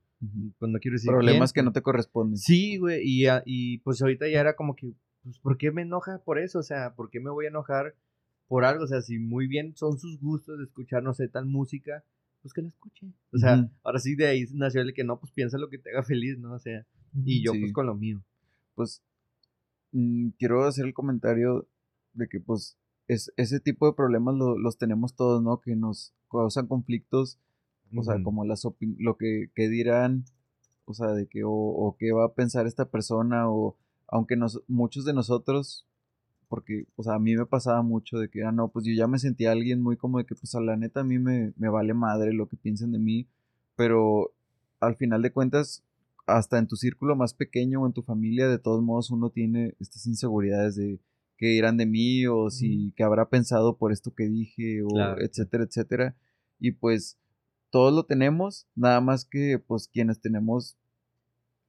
Pues no quiero decir Problemas quién, que no te corresponden. Sí, güey, y, y pues ahorita ya era como que, pues, ¿por qué me enoja por eso? O sea, ¿por qué me voy a enojar por algo? O sea, si muy bien son sus gustos de escuchar, no sé, tal música, pues que la escuche. O sea, ahora sí de ahí nació el que no, pues piensa lo que te haga feliz, ¿no? O sea, y yo Sí. pues con lo mío. pues mm, quiero hacer el comentario de que pues es, ese tipo de problemas lo- los tenemos todos, ¿no? Que nos causan conflictos, o sea, como las lo que, que dirán, o sea, de que o, o qué va a pensar esta persona, o aunque nos, muchos de nosotros, porque, o sea, a mí me pasaba mucho de que, ah, no, pues yo ya me sentía alguien muy como de que, pues a la neta a mí me, me vale madre lo que piensen de mí, pero al final de cuentas, hasta en tu círculo más pequeño o en tu familia, de todos modos uno tiene estas inseguridades de qué dirán de mí o si qué habrá pensado por esto que dije o Claro. etcétera, etcétera. Y pues todos lo tenemos, nada más que pues quienes tenemos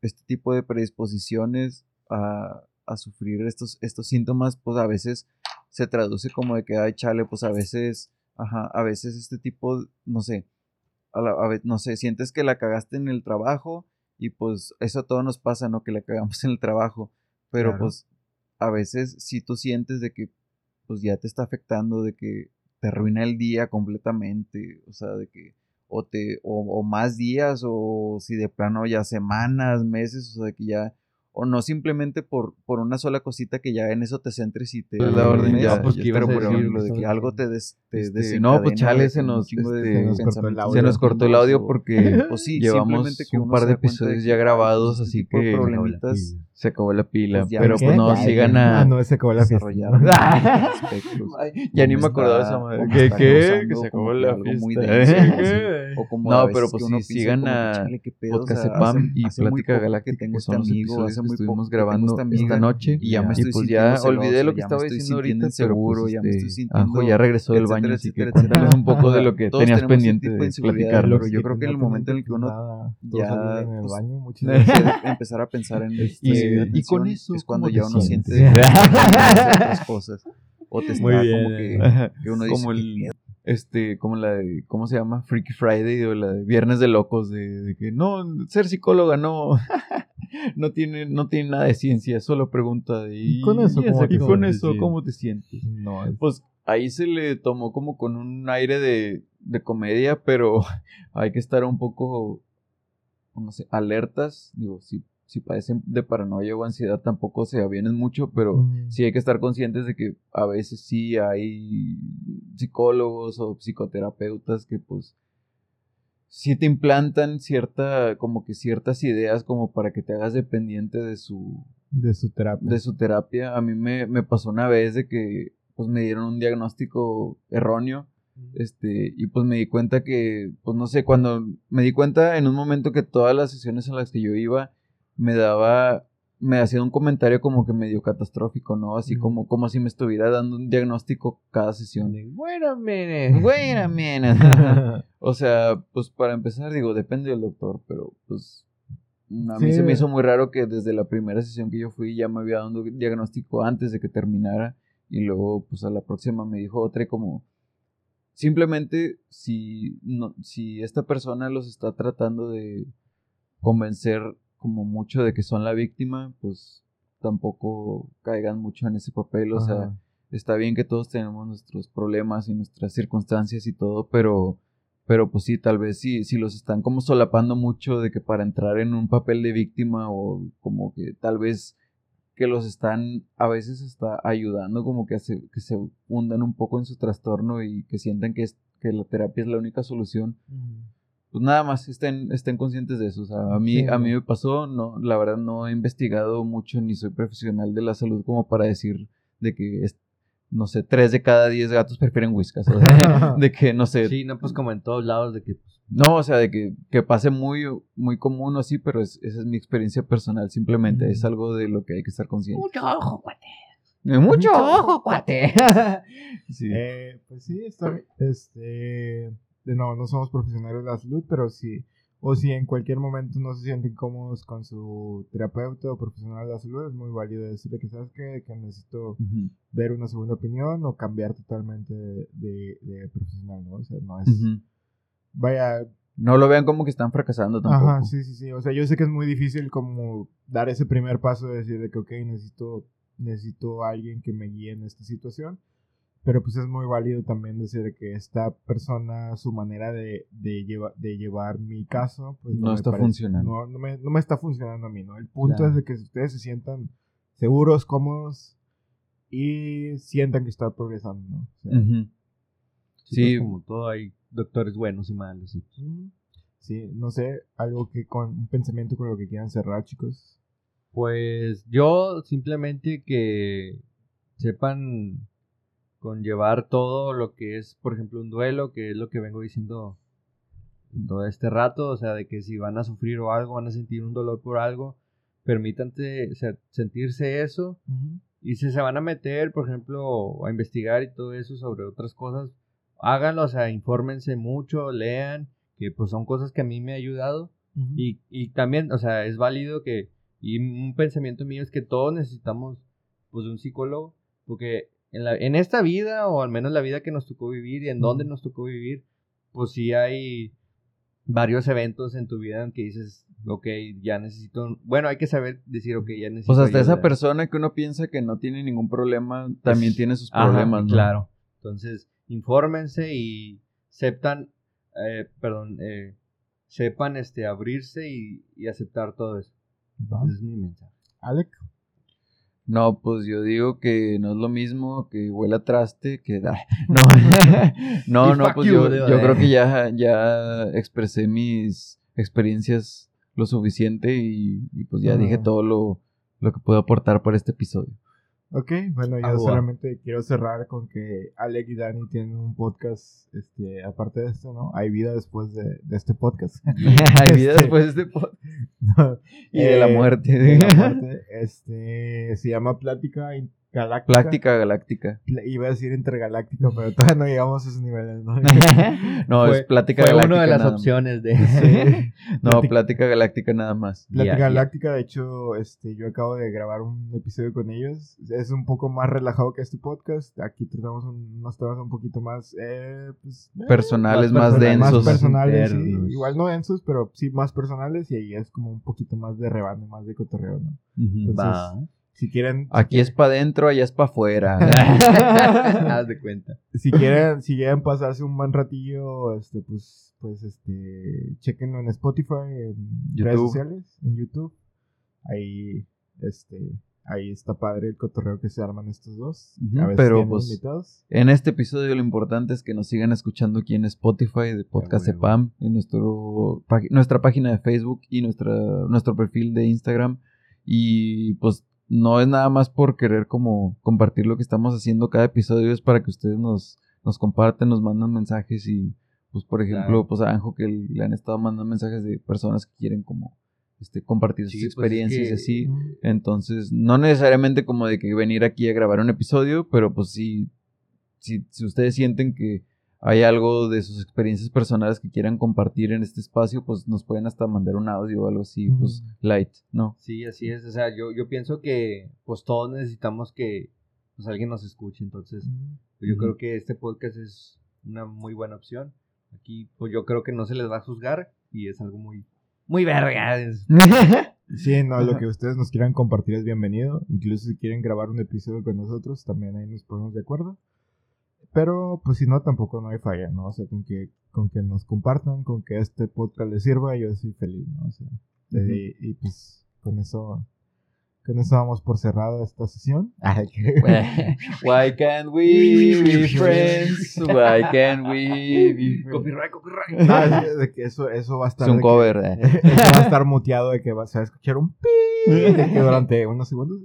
este tipo de predisposiciones a, a sufrir estos, estos síntomas, pues a veces se traduce como de que, ay, chale, pues a veces, ajá, a veces este tipo, no sé, a la- a no sé, sientes que la cagaste en el trabajo y pues eso a todos nos pasa, ¿no? Que la cagamos en el trabajo, pero Claro. pues a veces si tú sientes de que pues ya te está afectando, de que te arruina el día completamente, o sea, de que o te o, o más días o si de plano ya semanas, meses, o sea, de que ya o no simplemente por, por una sola cosita que ya en eso te centres y te Pues la orden ya- pues, ¿qué ibas pero a por decir? ejemplo, de que algo te, des, te Este, no, pues, chale, de se nos, de este, se nos cortó el audio. Se nos cortó el audio o- porque pues sí, llevamos simplemente que un par de episodios que, ya ah, grabados, pues, este así de que problemitas se acabó la pila. Pues ya pero pues no, sigan Ah, a... no, se acabó la fiesta. ya ni me acordaba de esa madre. me ¿Qué? Que se acabó que la fiesta. ¿Eh? o como No, pero que pues sigan que, a Podcast y Plática Galáctica, que tengo que este son los amigo, episodios hace que muy estuvimos grabando esta amiga, esta noche. y ya me Y estoy pues sintiendo ya olvidé celoso, lo que estaba diciendo ahorita, pero inseguro, pues ya me este, estoy sintiendo, Ajo ya regresó del baño, así que etcétera. un poco de lo que Todos tenías pendiente de de inseguridades, platicar. pero yo creo que en el momento en el que uno ya. En el pues, baño, muchas veces. empezar a pensar en Y- este, y con eso, es cuando ¿cómo ya uno siente otras cosas o te está Muy como bien, que, que uno como "¿Qué el pedo?". este como la de cómo se llama Freaky Friday o la de Viernes de locos de, de que no ser psicóloga no no tiene no tiene nada de ciencia solo pregunta de, Y con eso, y ¿cómo te con sientes? eso Sí. cómo te sientes No, es- pues ahí se le tomó como con un aire de, de comedia pero hay que estar un poco no sé alertas digo si si padecen de paranoia o ansiedad tampoco se avienen mucho pero Mm. sí hay que estar conscientes de que a veces sí hay psicólogos o psicoterapeutas que pues sí te implantan cierta como que ciertas ideas como para que te hagas dependiente de su de su terapia. de su terapia a mí me, me pasó una vez de que pues me dieron un diagnóstico erróneo este y pues me di cuenta que pues no sé cuando me di cuenta en un momento que todas las sesiones en las que yo iba me daba me hacía un comentario como que medio catastrófico no así como como si me estuviera dando un diagnóstico cada sesión Bueno, mire. buena mena o sea pues para empezar digo depende del doctor pero pues a mí Sí. se me hizo muy raro que desde la primera sesión que yo fui ya me había dado un diagnóstico antes de que terminara y luego pues a la próxima me dijo otra y como simplemente si no si esta persona los está tratando de convencer como mucho de que son la víctima pues tampoco caigan mucho en ese papel o sea está bien que todos tenemos nuestros problemas y nuestras circunstancias y todo, pero, pero pues sí, tal vez sí, si los están como solapando mucho de que para entrar en un papel de víctima o como que tal vez que los están a veces está ayudando como que, se- que se hundan un poco en su trastorno y que sientan que, es, que la terapia es la única solución. Pues nada más, estén, estén conscientes de eso. O sea, a mí, Sí, a mí me pasó, no, la verdad no he investigado mucho ni soy profesional de la salud como para decir de que, es- no sé, tres de cada diez gatos prefieren whiskas. o sea, de que, no sé, Sí, no, pues como en todos lados de que pues, no, o sea, de que, que pase muy, muy común o así, pero es- esa es mi experiencia personal simplemente. Es algo de lo que hay que estar consciente. mucho ojo, cuate. Eh, Mucho ojo, cuate. sí. Eh, pues sí, está bien. Este, de nuevo, no somos profesionales de la salud, pero sí, o si en cualquier momento no se sienten cómodos con su terapeuta o profesional de la salud, es muy válido decirle que sabes qué? que necesito ver una segunda opinión o cambiar totalmente de, de profesional, ¿no? O sea, no es... Vaya, No lo vean como que están fracasando tampoco. Ajá, sí, sí, sí. O sea, yo sé que es muy difícil como dar ese primer paso de decir de que, ok, necesito, necesito a alguien que me guíe en esta situación. Pero pues es muy válido también decir que esta persona, su manera de, de, lleva- de llevar mi caso, pues No me está funcionando. No, no me, no me está funcionando a mí, ¿no? El punto Claro. es de que ustedes se sientan seguros, cómodos y sientan que están progresando, ¿no? O sea, Ujú. Sí, Sí. pues, como todo hay doctores buenos y malos. y- ujú. Sí, no sé, algo que con un pensamiento con lo que quieran cerrar, chicos. Pues yo simplemente que sepan conllevar todo lo que es, por ejemplo, un duelo, que es lo que vengo diciendo todo este rato, o sea, de que si van a sufrir o algo, van a sentir un dolor por algo, permítanse o sea, sentirse eso y si se van a meter, por ejemplo, a investigar y todo eso sobre otras cosas, háganlo, o sea, infórmense mucho, lean, que pues son cosas que a mí me ha ayudado y, y también, o sea, es válido que, y un pensamiento mío es que todos necesitamos, pues, de un psicólogo, porque en, la, en esta vida, o al menos la vida que nos tocó vivir y en donde Ujú. nos tocó vivir, pues sí hay varios eventos en tu vida en que dices, ok, ya necesito, bueno, hay que saber decir, ok, ya necesito Pues hasta esa ayuda". persona que uno piensa que no tiene ningún problema, también Es- tiene sus Ajá, problemas, ¿no? Claro. Entonces, infórmense y sepan, eh, perdón, eh, sepan este, abrirse y, y aceptar todo eso. Ese es mi mensaje. Alec, No, pues yo digo que no es lo mismo que huela traste que da. No, no, pues yo, yo creo que ya, ya expresé mis experiencias lo suficiente y, y pues ya dije todo lo, lo que puedo aportar para este episodio. Ok, bueno, yo solamente quiero cerrar con que Alec y Dani tienen un podcast, este, aparte de esto, ¿no? Hay vida después de, de este podcast. Hay vida Este, después de este pod- no, y de la eh, muerte. de la muerte, este, se llama Plática Galáctica. Plática galáctica. Iba a decir intergaláctica, pero todavía no llegamos a esos niveles, ¿no? no, Fue- es plática Fue galáctica. una de las nada más. opciones de... Sí. No, Plática- plática galáctica nada más. Plática. Galáctica, de hecho, este, yo acabo de grabar un episodio con ellos. Es un poco más relajado que este podcast. Aquí tratamos un- unos temas un poquito más, eh, pues, eh, Personales Más más, personal- más densos. personales, sí. igual no densos, pero sí más personales y ahí es como un poquito más de rebano, más de cotorreo, ¿no? Ujú. Entonces, Va. Si quieren, Aquí es para adentro, allá es para afuera. Haz de cuenta. si quieren, si quieren pasarse un buen ratillo, este, pues, pues, este, chequenlo en Spotify, en redes sociales, en YouTube. Ahí, este, ahí está padre el cotorreo que se arman estos dos. A veces pero, pues, invitados. En este episodio lo importante es que nos sigan escuchando aquí en Spotify de Podcast huevo. EPAM, en nuestro, nuestra página de Facebook y nuestra, nuestro perfil de Instagram. Y pues no es nada más por querer como compartir lo que estamos haciendo cada episodio, es para que ustedes nos, nos comparten, nos mandan mensajes y pues por ejemplo, Claro. pues a Anjo que le han estado mandando mensajes de personas que quieren como este, compartir Sí, sus pues, es experiencias y así. Entonces, no necesariamente como de que venir aquí a grabar un episodio, pero pues sí, si, si ustedes sienten que hay algo de sus experiencias personales que quieran compartir en este espacio, pues nos pueden hasta mandar un audio o algo así, pues light, ¿no? Sí, así es. O sea, yo, yo pienso que pues todos necesitamos que pues, alguien nos escuche. Entonces, pues, yo creo que este podcast es una muy buena opción. Aquí, pues yo creo que no se les va a juzgar y es algo muy, muy verga. Sí, no, lo que ustedes nos quieran compartir es bienvenido. Incluso si quieren grabar un episodio con nosotros, también ahí nos ponemos de acuerdo. Pero, pues si no, tampoco no hay falla, ¿no? O sea, con que, con que nos compartan, con que este podcast les sirva, yo soy feliz, ¿no? O sea, y pues con eso, con eso vamos por cerrado esta sesión. Why can't we be friends? Why can't we be friends? Copyright, copyright. De que eso, eso va a estar. Es un que- cover. eh. eso va a estar muteado de que va, se va a escuchar un pi durante unos segundos.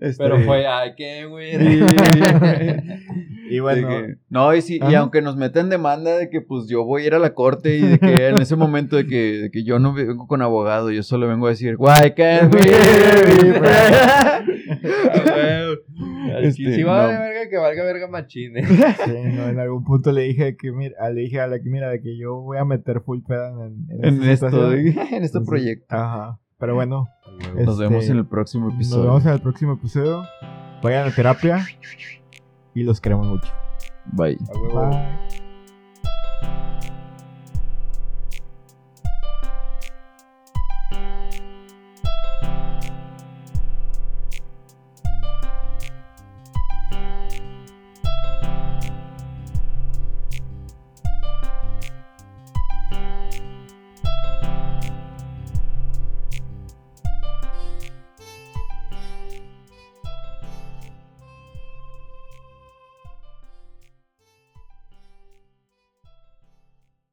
Este, Pero fue, I can't wait. Y bueno, que- no, y, sí, y aunque nos metan demanda de que pues yo voy a ir a la corte y de que en ese momento de que, de que yo no vengo con abogado, yo solo vengo a decir, be friends?" Este, si va no. de verga, que valga verga machine. Sí, no, en algún punto le dije que mira, le dije a la que mira de que yo voy a meter full peda en, en, en esta esto, situación. en este Entonces, proyecto. Ajá. Pero bueno, Nos este, vemos en el próximo nos episodio. vemos en el próximo episodio. Vayan a terapia y los queremos mucho. Bye. Bye.